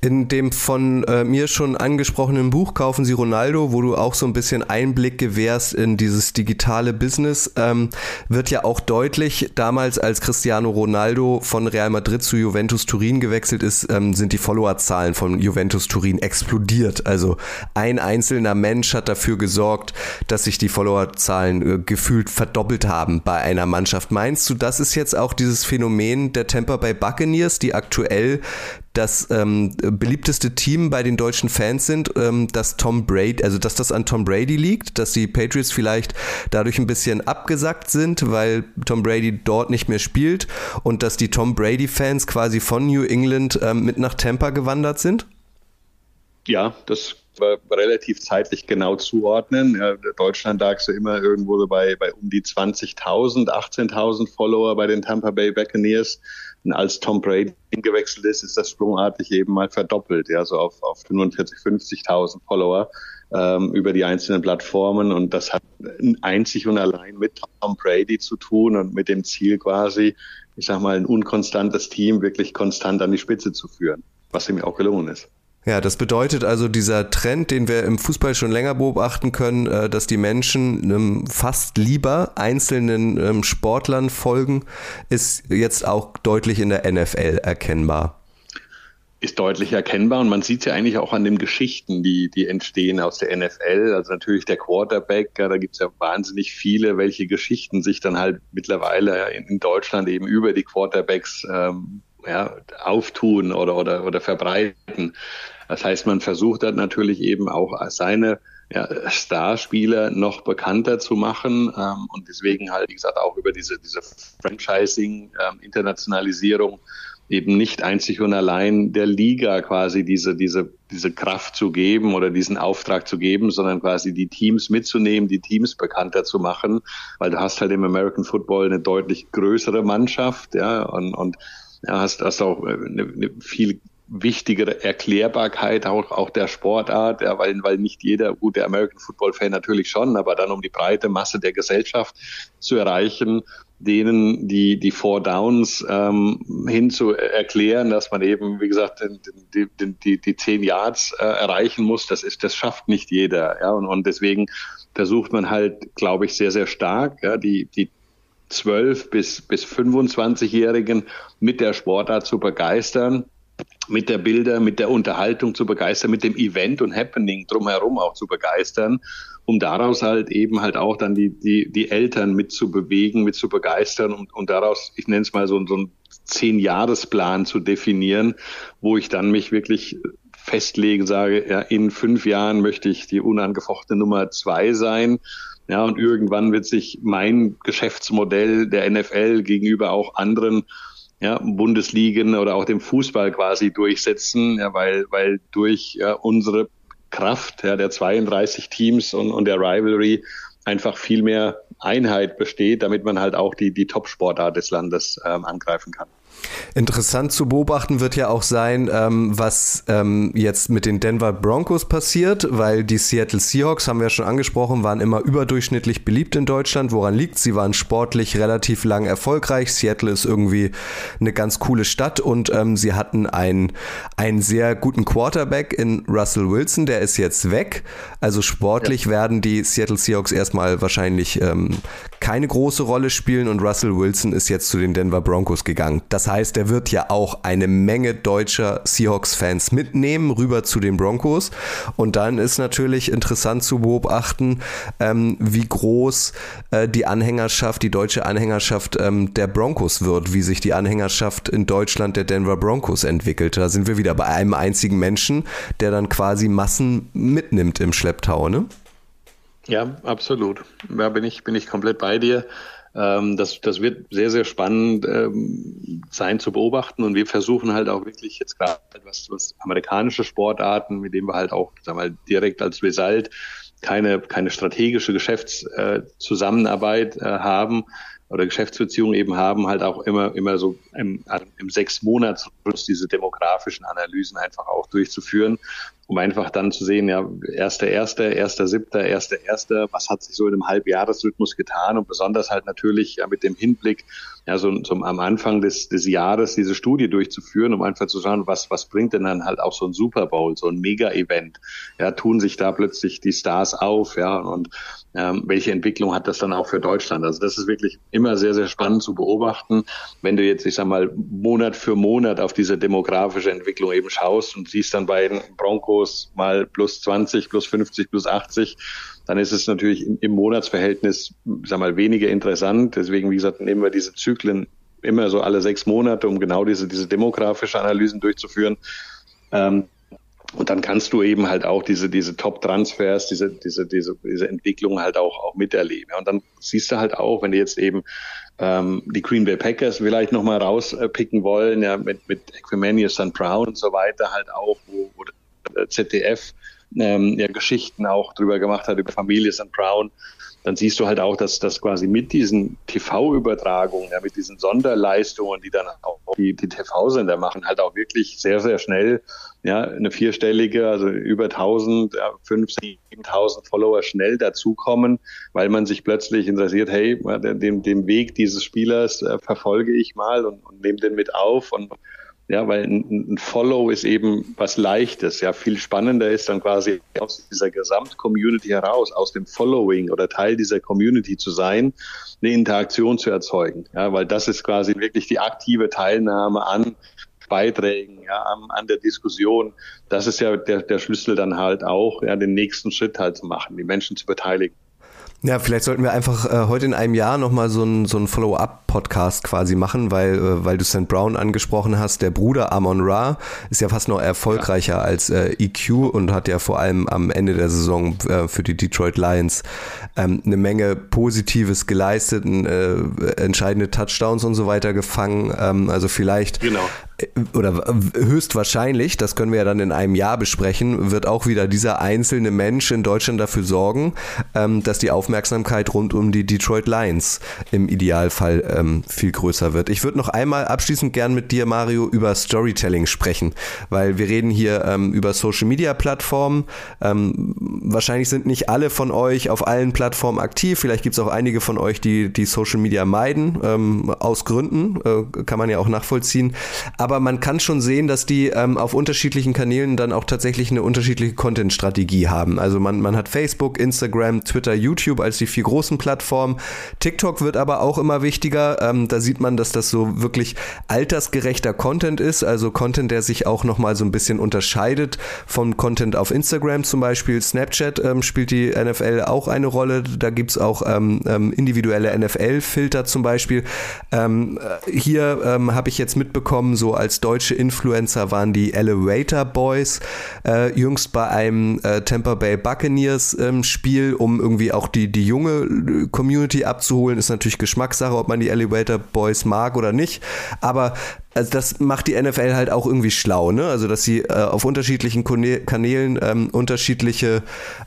In dem von äh, mir schon angesprochenen Buch Kaufen Sie Ronaldo, wo du auch so ein bisschen Einblick gewährst in dieses digitale Business, ähm, wird ja auch deutlich, damals als Cristiano Ronaldo von Real Madrid zu Juventus Turin gewechselt ist, ähm, sind die Followerzahlen von Juventus Turin explodiert. Also ein einzelner Mensch hat dafür gesorgt, dass sich die Followerzahlen äh, gefühlt verdoppelt haben bei einer Mannschaft. Meinst du, das ist jetzt auch dieses Phänomen der Tampa Bay Buccaneers, die aktuell das ähm, beliebteste Team bei den deutschen Fans sind, ähm, dass Tom Brady, also dass das an Tom Brady liegt, dass die Patriots vielleicht dadurch ein bisschen abgesackt sind, weil Tom Brady dort nicht mehr spielt und dass die Tom Brady-Fans quasi von New England ähm, mit nach Tampa gewandert sind? Ja, das war relativ zeitlich genau zuordnen. Deutschland lag so immer irgendwo bei, bei um die 20.000, 18.000 Follower bei den Tampa Bay Buccaneers. Als Tom Brady gewechselt ist, ist das sprungartig eben mal verdoppelt, ja, so auf, auf 45, 50.000 Follower ähm, über die einzelnen Plattformen. Und das hat einzig und allein mit Tom Brady zu tun und mit dem Ziel quasi, ich sag mal, ein unkonstantes Team wirklich konstant an die Spitze zu führen, was ihm auch gelungen ist. Ja, das bedeutet also dieser Trend, den wir im Fußball schon länger beobachten können, äh, dass die Menschen ähm, fast lieber einzelnen ähm, Sportlern folgen, ist jetzt auch deutlich in der NFL erkennbar ist deutlich erkennbar und man sieht es ja eigentlich auch an den Geschichten, die, die entstehen aus der NFL. Also natürlich der Quarterback, da gibt es ja wahnsinnig viele, welche Geschichten sich dann halt mittlerweile in, Deutschland eben über die Quarterbacks ähm, ja, auftun oder, oder, oder verbreiten. Das heißt, man versucht dann natürlich eben auch seine ja, Starspieler noch bekannter zu machen ähm, und deswegen halt, wie gesagt, auch über diese, diese Franchising, ähm, Internationalisierung eben nicht einzig und allein der Liga quasi diese, diese, diese Kraft zu geben oder diesen Auftrag zu geben, sondern quasi die Teams mitzunehmen, die Teams bekannter zu machen, weil du hast halt im American Football eine deutlich größere Mannschaft, ja, und, und hast, hast auch äh, eine, eine viel wichtigere Erklärbarkeit auch, auch der Sportart, ja, weil, weil nicht jeder, gut, der American Football Fan natürlich schon, aber dann um die breite Masse der Gesellschaft zu erreichen, denen die, die Four Downs ähm, hin zu erklären, dass man eben, wie gesagt, die, die, die, die zehn Yards äh, erreichen muss, das ist, das schafft nicht jeder. Ja, und, und deswegen versucht man halt, glaube ich, sehr, sehr stark, ja, die, die 12 bis, bis 25-Jährigen mit der Sportart zu begeistern, mit der Bilder, mit der Unterhaltung zu begeistern, mit dem Event und Happening drumherum auch zu begeistern, um daraus halt eben halt auch dann die, die, die Eltern mit zu bewegen, mit zu begeistern und, und daraus, ich nenne es mal so, so einen Zehn-Jahres-Plan zu definieren, wo ich dann mich wirklich festlegen sage, ja, in fünf Jahren möchte ich die unangefochtene Nummer zwei sein ja, und irgendwann wird sich mein Geschäftsmodell der NFL gegenüber auch anderen ja, Bundesligen oder auch dem Fußball quasi durchsetzen, ja, weil, weil durch ja, unsere Kraft ja, der 32 Teams und, und der Rivalry einfach viel mehr Einheit besteht, damit man halt auch die, die Top-Sportart des Landes ähm, angreifen kann. Interessant zu beobachten wird ja auch sein, ähm, was ähm, jetzt mit den Denver Broncos passiert, weil die Seattle Seahawks, haben wir ja schon angesprochen, waren immer überdurchschnittlich beliebt in Deutschland. Woran liegt? Sie waren sportlich relativ lang erfolgreich. Seattle ist irgendwie eine ganz coole Stadt und ähm, sie hatten einen, einen sehr guten Quarterback in Russell Wilson, der ist jetzt weg. Also sportlich ja. werden die Seattle Seahawks erstmal wahrscheinlich ähm, keine große Rolle spielen und Russell Wilson ist jetzt zu den Denver Broncos gegangen. Das heißt, er wird ja auch eine Menge deutscher Seahawks-Fans mitnehmen rüber zu den Broncos. Und dann ist natürlich interessant zu beobachten, ähm, wie groß äh, die Anhängerschaft, die deutsche Anhängerschaft ähm, der Broncos wird, wie sich die Anhängerschaft in Deutschland der Denver Broncos entwickelt. Da sind wir wieder bei einem einzigen Menschen, der dann quasi Massen mitnimmt im Schlepptau, ne? Ja, absolut. Da bin ich, bin ich komplett bei dir. Ähm, das, das wird sehr, sehr spannend ähm, sein zu beobachten. Und wir versuchen halt auch wirklich jetzt gerade was, was amerikanische Sportarten, mit denen wir halt auch sagen wir mal, direkt als Result keine, keine strategische Geschäftszusammenarbeit äh, äh, haben, oder Geschäftsbeziehungen eben haben, halt auch immer, immer so im, im sechs Monats diese demografischen Analysen einfach auch durchzuführen, um einfach dann zu sehen, ja, erster, erster, erster, siebter, erster, erster, was hat sich so in einem Halbjahresrhythmus getan? Und besonders halt natürlich ja, mit dem Hinblick, ja, so, so am Anfang des, des Jahres diese Studie durchzuführen, um einfach zu schauen, was, was bringt denn dann halt auch so ein Super Bowl, so ein Mega-Event, ja, tun sich da plötzlich die Stars auf, ja, und ähm, welche Entwicklung hat das dann auch für Deutschland? Also das ist wirklich immer sehr, sehr spannend zu beobachten, wenn du jetzt, ich sag mal, Monat für Monat auf diese demografische Entwicklung eben schaust und siehst dann bei den Broncos mal plus 20, plus 50, plus 80, dann ist es natürlich im, im Monatsverhältnis, sag mal, weniger interessant. Deswegen, wie gesagt, nehmen wir diese Zyklen immer so alle sechs Monate, um genau diese, diese demografische Analysen durchzuführen. Ähm, und dann kannst du eben halt auch diese, diese Top-Transfers, diese, diese, diese, diese Entwicklung halt auch, auch miterleben. Und dann siehst du halt auch, wenn du jetzt eben ähm, die Green Bay Packers vielleicht nochmal rauspicken wollen, ja, mit, mit Equimanius St. Brown und so weiter halt auch, wo, wo ZDF ähm, ja, Geschichten auch drüber gemacht hat, über Familie St. Brown, dann siehst du halt auch, dass das quasi mit diesen TV-Übertragungen, ja, mit diesen Sonderleistungen, die dann auch die, die TV-Sender machen, halt auch wirklich sehr, sehr schnell ja, eine vierstellige, also über 1000, ja, 5.000, 7.000 Follower schnell dazukommen, weil man sich plötzlich interessiert, hey, den, den Weg dieses Spielers äh, verfolge ich mal und, und nehme den mit auf und ja, weil ein, Follow ist eben was Leichtes. Ja, viel spannender ist dann quasi aus dieser Gesamtcommunity heraus, aus dem Following oder Teil dieser Community zu sein, eine Interaktion zu erzeugen. Ja, weil das ist quasi wirklich die aktive Teilnahme an Beiträgen, ja, an, an der Diskussion. Das ist ja der, der Schlüssel dann halt auch, ja, den nächsten Schritt halt zu machen, die Menschen zu beteiligen. Ja, vielleicht sollten wir einfach äh, heute in einem Jahr nochmal so ein, so ein Follow-up-Podcast quasi machen, weil, äh, weil du St. Brown angesprochen hast. Der Bruder Amon Ra ist ja fast noch erfolgreicher ja. als äh, EQ und hat ja vor allem am Ende der Saison äh, für die Detroit Lions ähm, eine Menge Positives geleistet, äh, entscheidende Touchdowns und so weiter gefangen. Ähm, also vielleicht genau oder höchstwahrscheinlich, das können wir ja dann in einem Jahr besprechen, wird auch wieder dieser einzelne Mensch in Deutschland dafür sorgen, ähm, dass die Aufmerksamkeit rund um die Detroit Lions im Idealfall ähm, viel größer wird. Ich würde noch einmal abschließend gern mit dir, Mario, über Storytelling sprechen, weil wir reden hier ähm, über Social Media Plattformen. Ähm, wahrscheinlich sind nicht alle von euch auf allen Plattformen aktiv. Vielleicht gibt es auch einige von euch, die die Social Media meiden, ähm, aus Gründen, äh, kann man ja auch nachvollziehen. Aber aber man kann schon sehen, dass die ähm, auf unterschiedlichen Kanälen dann auch tatsächlich eine unterschiedliche Content-Strategie haben. Also man, man hat Facebook, Instagram, Twitter, YouTube als die vier großen Plattformen. TikTok wird aber auch immer wichtiger. Ähm, da sieht man, dass das so wirklich altersgerechter Content ist, also Content, der sich auch nochmal so ein bisschen unterscheidet von Content auf Instagram zum Beispiel. Snapchat ähm, spielt die NFL auch eine Rolle. Da gibt's auch ähm, ähm individuelle NFL-Filter zum Beispiel. Ähm, äh, hier ähm, habe ich jetzt mitbekommen, so als deutsche Influencer waren die Elevator Boys äh, jüngst bei einem äh, Tampa Bay Buccaneers Spiel, um irgendwie auch die, die junge äh, Community abzuholen. Ist natürlich Geschmackssache, ob man die Elevator Boys mag oder nicht. Aber also das macht die NFL halt auch irgendwie schlau, ne? Also dass sie äh, auf unterschiedlichen Kanälen ähm, unterschiedliche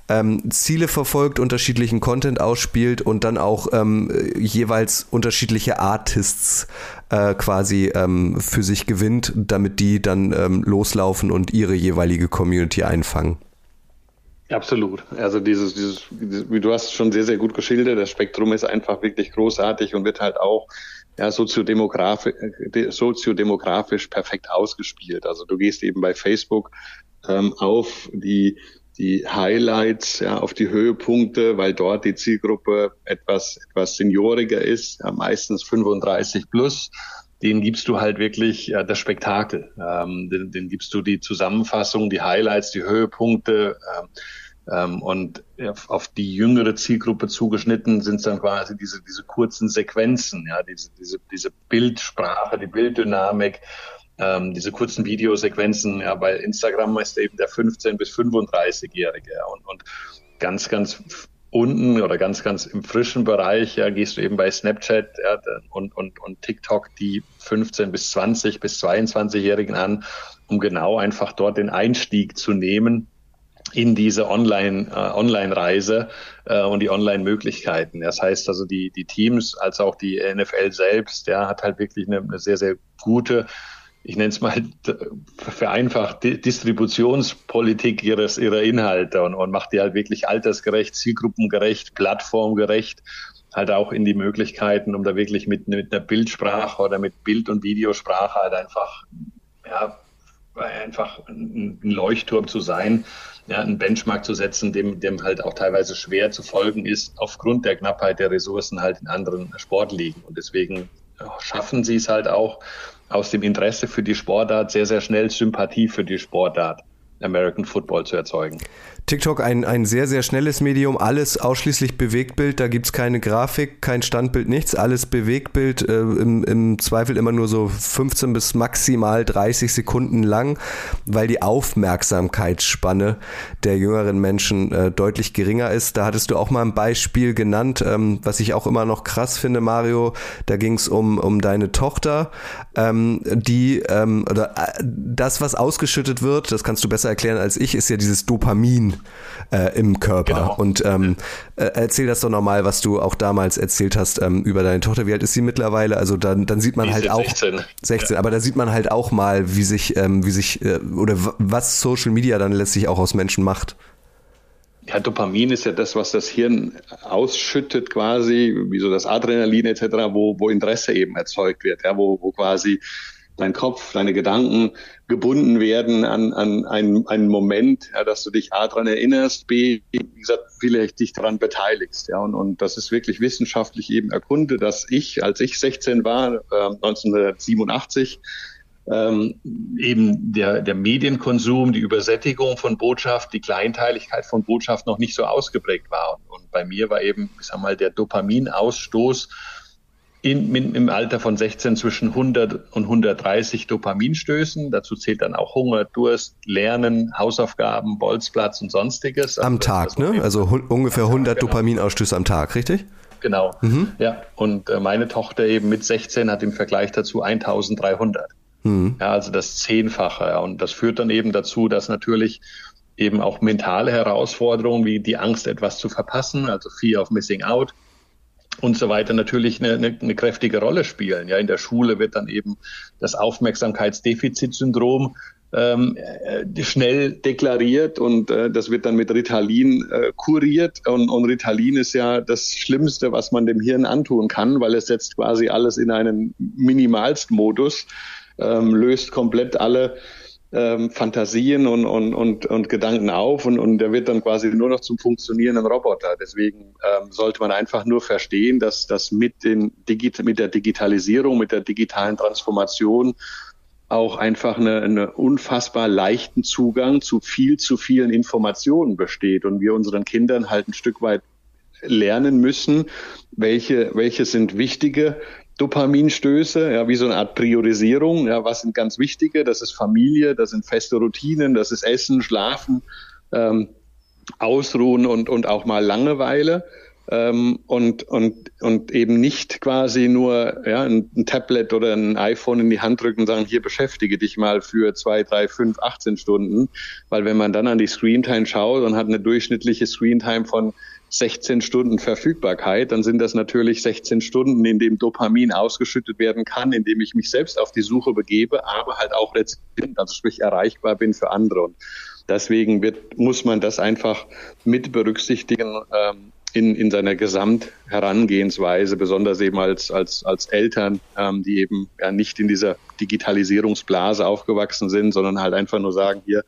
ähm, Ziele verfolgt, unterschiedlichen Content ausspielt und dann auch ähm, jeweils unterschiedliche Artists äh, quasi ähm, für sich gewinnt, damit die dann ähm, loslaufen und ihre jeweilige Community einfangen. Absolut. Also dieses, dieses, wie du hast schon sehr, sehr gut geschildert, das Spektrum ist einfach wirklich großartig und wird halt auch ja, soziodemografisch, soziodemografisch perfekt ausgespielt. Also du gehst eben bei Facebook ähm, auf die, die Highlights, ja, auf die Höhepunkte, weil dort die Zielgruppe etwas, etwas senioriger ist, ja, meistens 35 plus. Den gibst du halt wirklich ja, das Spektakel. Ähm, den, den gibst du die Zusammenfassung, die Highlights, die Höhepunkte. Ähm, und auf die jüngere Zielgruppe zugeschnitten sind es dann quasi diese, diese kurzen Sequenzen, ja, diese, diese, diese Bildsprache, die Bilddynamik, ähm, diese kurzen Videosequenzen, ja, bei Instagram ist eben der 15- bis 35-Jährige ja, und, und ganz, ganz unten oder ganz, ganz im frischen Bereich, ja, gehst du eben bei Snapchat ja, und, und, und TikTok die 15 bis 20 bis 22-Jährigen an, um genau einfach dort den Einstieg zu nehmen in diese Online, äh, Online-Reise äh, und die Online-Möglichkeiten. Das heißt also, die, die Teams als auch die NFL selbst, ja, hat halt wirklich eine, eine sehr, sehr gute ich nenne es mal vereinfacht, Distributionspolitik ihres, ihrer Inhalte und, und macht die halt wirklich altersgerecht, zielgruppengerecht, plattformgerecht, halt auch in die Möglichkeiten, um da wirklich mit, mit einer Bildsprache oder mit Bild- und Videosprache halt einfach, ja, einfach ein Leuchtturm zu sein, ja, einen Benchmark zu setzen, dem, dem halt auch teilweise schwer zu folgen ist, aufgrund der Knappheit der Ressourcen halt in anderen Sportligen. Und deswegen schaffen sie es halt auch, aus dem Interesse für die Sportart sehr, sehr schnell Sympathie für die Sportart American Football zu erzeugen. TikTok ein, ein sehr, sehr schnelles Medium, alles ausschließlich Bewegtbild, da gibt es keine Grafik, kein Standbild, nichts, alles Bewegtbild, äh, im, im Zweifel immer nur so 15 bis maximal 30 Sekunden lang, weil die Aufmerksamkeitsspanne der jüngeren Menschen äh, deutlich geringer ist. Da hattest du auch mal ein Beispiel genannt, ähm, was ich auch immer noch krass finde, Mario, da ging es um, um deine Tochter, ähm, die, ähm, oder äh, das, was ausgeschüttet wird, das kannst du besser erklären als ich, ist ja dieses Dopamin äh, im Körper. Genau. Und ähm, äh, erzähl das doch nochmal, was du auch damals erzählt hast ähm, über deine Tochter. Wie alt ist sie mittlerweile? Also dann, dann sieht man halt auch 16. 16, ja. aber da sieht man halt auch mal, wie sich, ähm, wie sich äh, oder was Social Media dann letztlich auch aus Menschen macht. Ja, Dopamin ist ja das, was das Hirn ausschüttet quasi, wie so das Adrenalin etc., wo, wo Interesse eben erzeugt wird, ja, wo, wo quasi dein Kopf, deine Gedanken gebunden werden an, an einen, einen Moment, ja, dass du dich A daran erinnerst, B, wie gesagt, vielleicht dich daran beteiligst. Ja, und, und das ist wirklich wissenschaftlich eben erkundet, dass ich, als ich 16 war, äh, 1987, ähm, eben der, der Medienkonsum, die Übersättigung von Botschaft, die Kleinteiligkeit von Botschaft noch nicht so ausgeprägt war. Und, und bei mir war eben, ich sag mal, der Dopaminausstoß in, in, im Alter von 16 zwischen 100 und 130 Dopaminstößen. Dazu zählt dann auch Hunger, Durst, Lernen, Hausaufgaben, Bolzplatz und sonstiges. Am also Tag, ne? Also ungefähr 100 genau. Dopaminausstöße am Tag, richtig? Genau, mhm. ja. Und äh, meine Tochter eben mit 16 hat im Vergleich dazu 1300. Mhm. Ja, also das Zehnfache. Und das führt dann eben dazu, dass natürlich eben auch mentale Herausforderungen wie die Angst, etwas zu verpassen, also Fear of Missing Out, und so weiter natürlich eine, eine, eine kräftige Rolle spielen. Ja, in der Schule wird dann eben das Aufmerksamkeitsdefizitsyndrom ähm, äh, schnell deklariert und äh, das wird dann mit Ritalin äh, kuriert und, und Ritalin ist ja das Schlimmste, was man dem Hirn antun kann, weil es setzt quasi alles in einen Minimalstmodus, ähm, löst komplett alle ähm, Fantasien und, und, und, und Gedanken auf und, und der wird dann quasi nur noch zum funktionierenden Roboter. Deswegen ähm, sollte man einfach nur verstehen, dass das mit, den Digit mit der Digitalisierung, mit der digitalen Transformation auch einfach eine, eine unfassbar leichten Zugang zu viel zu vielen Informationen besteht und wir unseren Kindern halt ein Stück weit lernen müssen, welche, welche sind wichtige Dopaminstöße, ja, wie so eine Art Priorisierung. Ja, was sind ganz wichtige? Das ist Familie, das sind feste Routinen, das ist Essen, Schlafen, ähm, Ausruhen und, und auch mal Langeweile. Ähm, und, und, und eben nicht quasi nur ja, ein, ein, Tablet oder ein iPhone in die Hand drücken und sagen, hier beschäftige dich mal für zwei, drei, fünf, 18 Stunden. Weil wenn man dann an die Screentime schaut und hat eine durchschnittliche Screentime von 16 Stunden Verfügbarkeit, dann sind das natürlich 16 Stunden, in dem Dopamin ausgeschüttet werden kann, in dem ich mich selbst auf die Suche begebe, aber halt auch rezipient, also sprich erreichbar bin für andere. Und deswegen wird, muss man das einfach mit berücksichtigen ähm, in, in seiner Gesamtherangehensweise, besonders eben als, als, als Eltern, ähm, die eben ja nicht in dieser Digitalisierungsblase aufgewachsen sind, sondern halt einfach nur sagen, hier,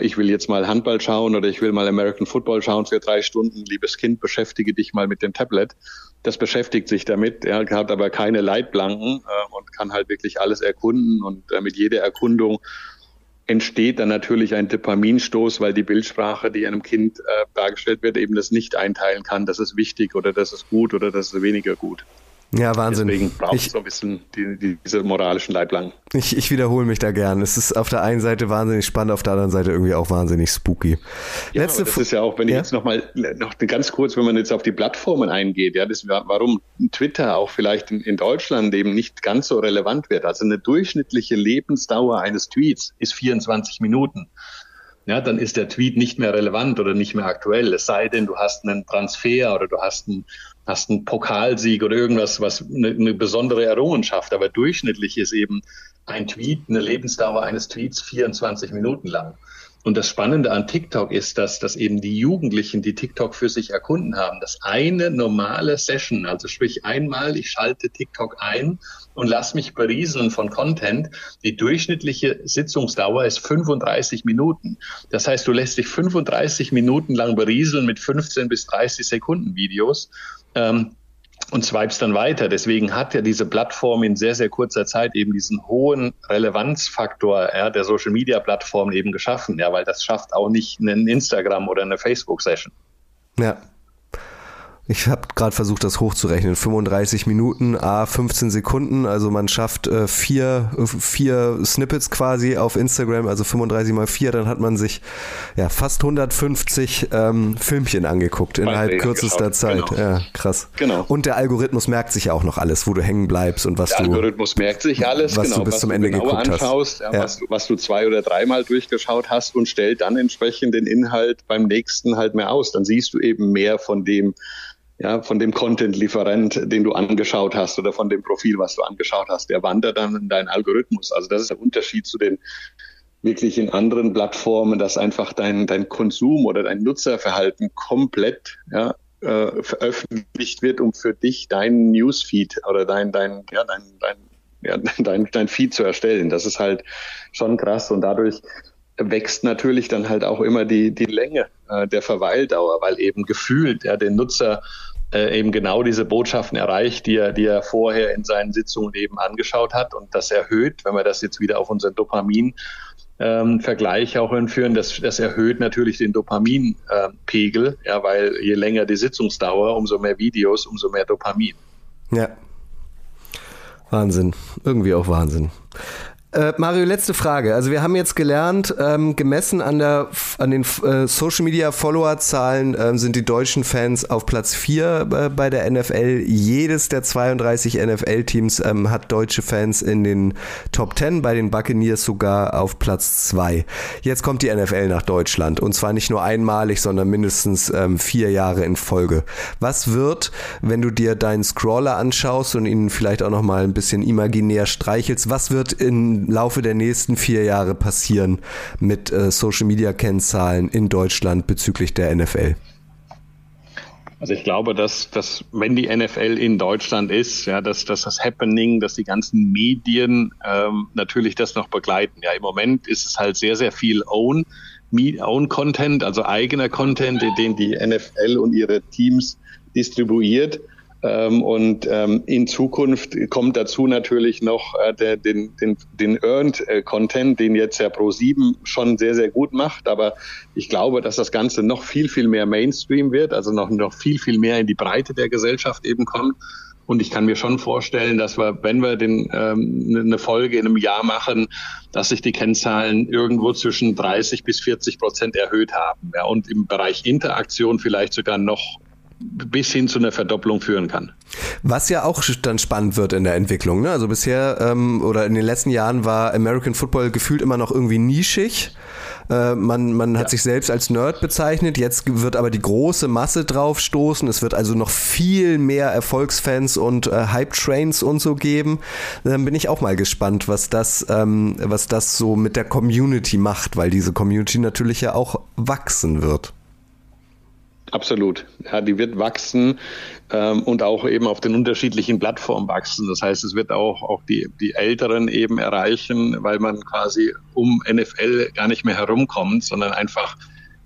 ich will jetzt mal Handball schauen oder ich will mal American Football schauen für drei Stunden, liebes Kind, beschäftige dich mal mit dem Tablet. Das beschäftigt sich damit, er hat aber keine Leitplanken äh, und kann halt wirklich alles erkunden und äh, mit jeder Erkundung entsteht dann natürlich ein Dopaminstoß, weil die Bildsprache, die einem Kind äh, dargestellt wird, eben das nicht einteilen kann, das ist wichtig oder das ist gut oder das ist weniger gut. Ja, Wahnsinn. Deswegen braucht es so ein bisschen die, die, diese moralischen Leitplanken. Ich, ich wiederhole mich da gern. Es ist auf der einen Seite wahnsinnig spannend, auf der anderen Seite irgendwie auch wahnsinnig spooky. Ja, Letzte das ist ja auch, wenn ich jetzt nochmal, noch ganz kurz, wenn man jetzt auf die Plattformen eingeht, ja, das, warum Twitter auch vielleicht in, in Deutschland eben nicht ganz so relevant wird. Also eine durchschnittliche Lebensdauer eines Tweets ist 24 Minuten. Ja, dann ist der Tweet nicht mehr relevant oder nicht mehr aktuell. Es sei denn, du hast einen Transfer oder du hast einen, hast einen Pokalsieg oder irgendwas, was eine, eine besondere Errungenschaft. Aber durchschnittlich ist eben ein Tweet, eine Lebensdauer eines Tweets 24 Minuten lang. Und das Spannende an TikTok ist, dass, dass eben die Jugendlichen, die TikTok für sich erkunden haben, dass eine normale Session, also sprich einmal, ich schalte TikTok ein und lass mich berieseln von Content, die durchschnittliche Sitzungsdauer ist 35 Minuten. Das heißt, du lässt dich 35 Minuten lang berieseln mit 15 bis 30 Sekunden Videos. Ähm, und swipes dann weiter. Deswegen hat ja diese Plattform in sehr, sehr kurzer Zeit eben diesen hohen Relevanzfaktor ja, der Social Media Plattform eben geschaffen, ja, weil das schafft auch nicht einen Instagram oder eine Facebook Session. Ja, ich habe gerade versucht, das hochzurechnen. 35 Minuten, a 15 Sekunden. Also man schafft äh, vier, vier Snippets quasi auf Instagram, also 35 mal vier. Dann hat man sich ja fast 150 ähm, Filmchen angeguckt innerhalb kürzester Zeit. Genau. Ja, krass. Genau. Und der Algorithmus merkt sich auch noch alles, wo du hängen bleibst und was der du. Der Algorithmus merkt sich alles, was genau, du bis was zum Ende genau geguckt anschaust, hast. Ja. Was, du, was du zwei oder dreimal durchgeschaut hast und stellt dann entsprechend den Inhalt beim nächsten halt mehr aus. Dann siehst du eben mehr von dem ja, von dem Content-Lieferant, den du angeschaut hast oder von dem Profil, was du angeschaut hast, der wandert dann in deinen Algorithmus. Also das ist der Unterschied zu den wirklich in anderen Plattformen, dass einfach dein, dein Konsum oder dein Nutzerverhalten komplett ja, äh, veröffentlicht wird, um für dich deinen Newsfeed oder dein, dein, ja, dein, dein, ja, dein, dein Feed zu erstellen. Das ist halt schon krass und dadurch wächst natürlich dann halt auch immer die, die Länge äh, der Verweildauer, weil eben gefühlt ja, den Nutzer äh, eben genau diese Botschaften erreicht, die er, die er vorher in seinen Sitzungen eben angeschaut hat. Und das erhöht, wenn wir das jetzt wieder auf unseren Dopamin ähm, Vergleich auch hinführen, das, das erhöht natürlich den Dopaminpegel, äh, ja, weil je länger die Sitzungsdauer, umso mehr Videos, umso mehr Dopamin. Ja. Wahnsinn. Irgendwie auch Wahnsinn. Äh, Mario, letzte Frage. Also wir haben jetzt gelernt, ähm, gemessen an, der, an den äh, Social Media Follower-Zahlen äh, sind die deutschen Fans auf Platz 4 äh, bei der NFL. Jedes der 32 NFL-Teams ähm, hat deutsche Fans in den Top 10, bei den Buccaneers sogar auf Platz 2. Jetzt kommt die NFL nach Deutschland und zwar nicht nur einmalig, sondern mindestens ähm, vier Jahre in Folge. Was wird, wenn du dir deinen Scroller anschaust und ihn vielleicht auch nochmal ein bisschen imaginär streichelst, was wird in Laufe der nächsten vier Jahre passieren mit äh, Social Media Kennzahlen in Deutschland bezüglich der NFL? Also ich glaube, dass, dass wenn die NFL in Deutschland ist, ja, dass, dass das Happening, dass die ganzen Medien ähm, natürlich das noch begleiten. Ja, im Moment ist es halt sehr, sehr viel Own, Own Content, also eigener Content, den die NFL und ihre Teams distribuiert. Ähm, und ähm, in Zukunft kommt dazu natürlich noch äh, der, den, den, den Earned äh, Content, den jetzt ja Pro7 schon sehr, sehr gut macht. Aber ich glaube, dass das Ganze noch viel, viel mehr Mainstream wird, also noch, noch viel, viel mehr in die Breite der Gesellschaft eben kommt. Und ich kann mir schon vorstellen, dass wir, wenn wir den, ähm, eine Folge in einem Jahr machen, dass sich die Kennzahlen irgendwo zwischen 30 bis 40 Prozent erhöht haben. Ja, und im Bereich Interaktion vielleicht sogar noch bis hin zu einer Verdopplung führen kann. Was ja auch dann spannend wird in der Entwicklung. Ne? Also bisher ähm, oder in den letzten Jahren war American Football gefühlt immer noch irgendwie nischig. Äh, man man hat ja. sich selbst als Nerd bezeichnet. Jetzt wird aber die große Masse drauf stoßen. Es wird also noch viel mehr Erfolgsfans und äh, Hype-Trains und so geben. Dann bin ich auch mal gespannt, was das, ähm, was das so mit der Community macht, weil diese Community natürlich ja auch wachsen wird. Absolut. Ja, die wird wachsen ähm, und auch eben auf den unterschiedlichen Plattformen wachsen. Das heißt, es wird auch, auch die, die Älteren eben erreichen, weil man quasi um NFL gar nicht mehr herumkommt, sondern einfach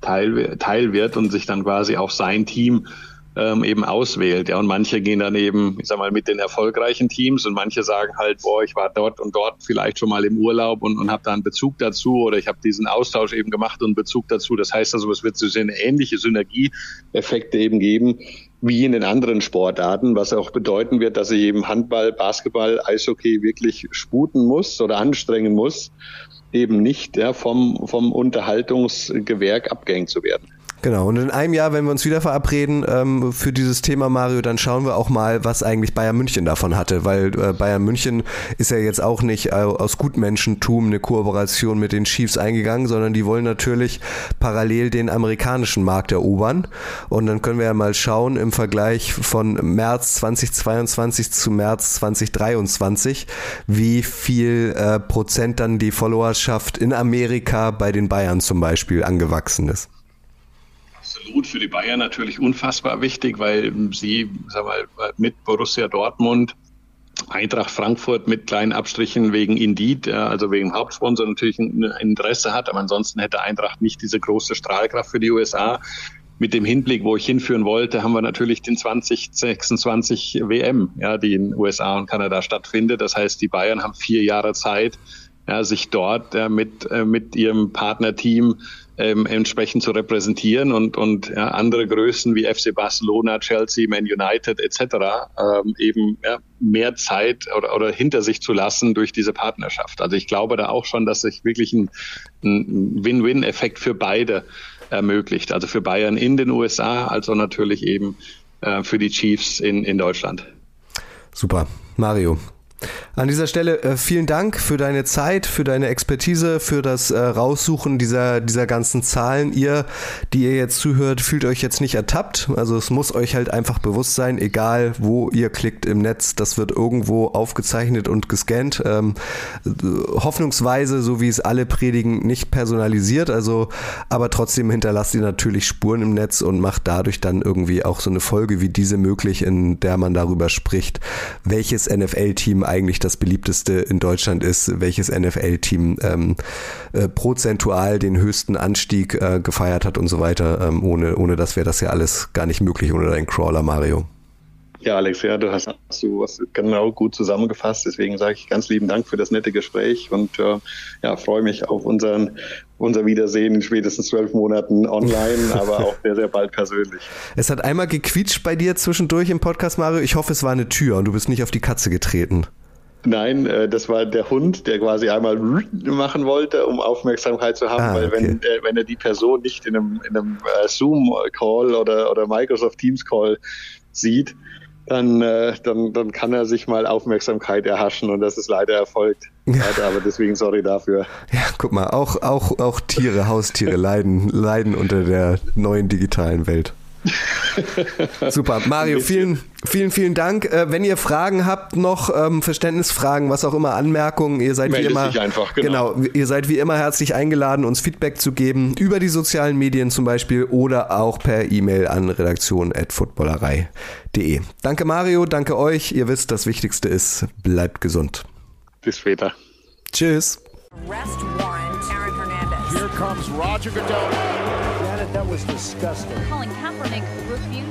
Teil, Teil wird und sich dann quasi auf sein Team ähm, eben auswählt. Ja, und manche gehen dann eben, ich sag mal, mit den erfolgreichen Teams und manche sagen halt, boah, ich war dort und dort vielleicht schon mal im Urlaub und, und habe da einen Bezug dazu oder ich habe diesen Austausch eben gemacht und Bezug dazu. Das heißt also, es wird so eine ähnliche Synergieeffekte eben geben wie in den anderen Sportarten, was auch bedeuten wird, dass ich eben Handball, Basketball, Eishockey wirklich sputen muss oder anstrengen muss, eben nicht ja, vom, vom Unterhaltungsgewerk abgehängt zu werden. Genau, und in einem Jahr, wenn wir uns wieder verabreden ähm, für dieses Thema Mario, dann schauen wir auch mal, was eigentlich Bayern München davon hatte, weil äh, Bayern München ist ja jetzt auch nicht äh, aus Gutmenschentum eine Kooperation mit den Chiefs eingegangen, sondern die wollen natürlich parallel den amerikanischen Markt erobern. Und dann können wir ja mal schauen im Vergleich von März 2022 zu März 2023, wie viel äh, Prozent dann die Followerschaft in Amerika bei den Bayern zum Beispiel angewachsen ist absolut für die Bayern natürlich unfassbar wichtig, weil sie, sag mal, mit Borussia Dortmund Eintracht Frankfurt mit kleinen Abstrichen wegen Indeed, also wegen Hauptsponsor natürlich ein Interesse hat, aber ansonsten hätte Eintracht nicht diese große Strahlkraft für die USA. Mit dem Hinblick, wo ich hinführen wollte, haben wir natürlich den 2026 WM, ja, die in USA und Kanada stattfindet. Das heißt, die Bayern haben vier Jahre Zeit, ja, sich dort äh, mit, äh, mit ihrem Partnerteam ähm, entsprechend zu repräsentieren und, und ja, andere Größen wie FC Barcelona, Chelsea, Man United etc. Ähm, eben ja, mehr Zeit oder, oder hinter sich zu lassen durch diese Partnerschaft. Also ich glaube da auch schon, dass sich wirklich ein, ein Win-Win-Effekt für beide ermöglicht. Also für Bayern in den USA, als auch natürlich eben äh, für die Chiefs in, in Deutschland. Super. Mario, an dieser Stelle äh, vielen Dank für deine Zeit, für deine Expertise, für das äh, Raussuchen dieser, dieser ganzen Zahlen. Ihr, die ihr jetzt zuhört, fühlt euch jetzt nicht ertappt. Also es muss euch halt einfach bewusst sein, egal wo ihr klickt im Netz, das wird irgendwo aufgezeichnet und gescannt. Ähm, hoffnungsweise, so wie es alle predigen, nicht personalisiert. Also, aber trotzdem hinterlasst ihr natürlich Spuren im Netz und macht dadurch dann irgendwie auch so eine Folge wie diese möglich, in der man darüber spricht, welches NFL-Team eigentlich das beliebteste in Deutschland ist, welches NFL-Team ähm, äh, prozentual den höchsten Anstieg äh, gefeiert hat und so weiter. Ähm, ohne, ohne das wäre das ja alles gar nicht möglich ohne deinen Crawler, Mario. Ja, Alex, ja, du hast, hast du was genau gut zusammengefasst. Deswegen sage ich ganz lieben Dank für das nette Gespräch und äh, ja, freue mich auf unseren, unser Wiedersehen in spätestens zwölf Monaten online, aber auch sehr, sehr bald persönlich. Es hat einmal gequietscht bei dir zwischendurch im Podcast, Mario. Ich hoffe, es war eine Tür und du bist nicht auf die Katze getreten. Nein, äh, das war der Hund, der quasi einmal machen wollte, um Aufmerksamkeit zu haben, ah, weil wenn, äh, wenn er die Person nicht in einem, in einem äh, Zoom-Call oder, oder Microsoft Teams-Call sieht, dann, äh, dann, dann kann er sich mal Aufmerksamkeit erhaschen und das ist leider erfolgt. Ja. Aber deswegen sorry dafür. Ja, guck mal, auch, auch, auch Tiere, Haustiere leiden, leiden unter der neuen digitalen Welt. Super. Mario, vielen, vielen, vielen Dank. Äh, wenn ihr Fragen habt, noch ähm, Verständnisfragen, was auch immer, Anmerkungen, ihr seid Meldet wie immer, einfach, genau. genau. ihr seid wie immer herzlich eingeladen, uns Feedback zu geben über die sozialen Medien zum Beispiel oder auch per E-Mail an redaktion@footballerei.de. Danke Mario, danke euch. Ihr wisst, das Wichtigste ist, bleibt gesund. Bis später. Tschüss. Arrest warrant, Aaron Hernandez. Here comes Roger Goodell. Janet, that was disgusting. Colin Kaepernick refusing to stand.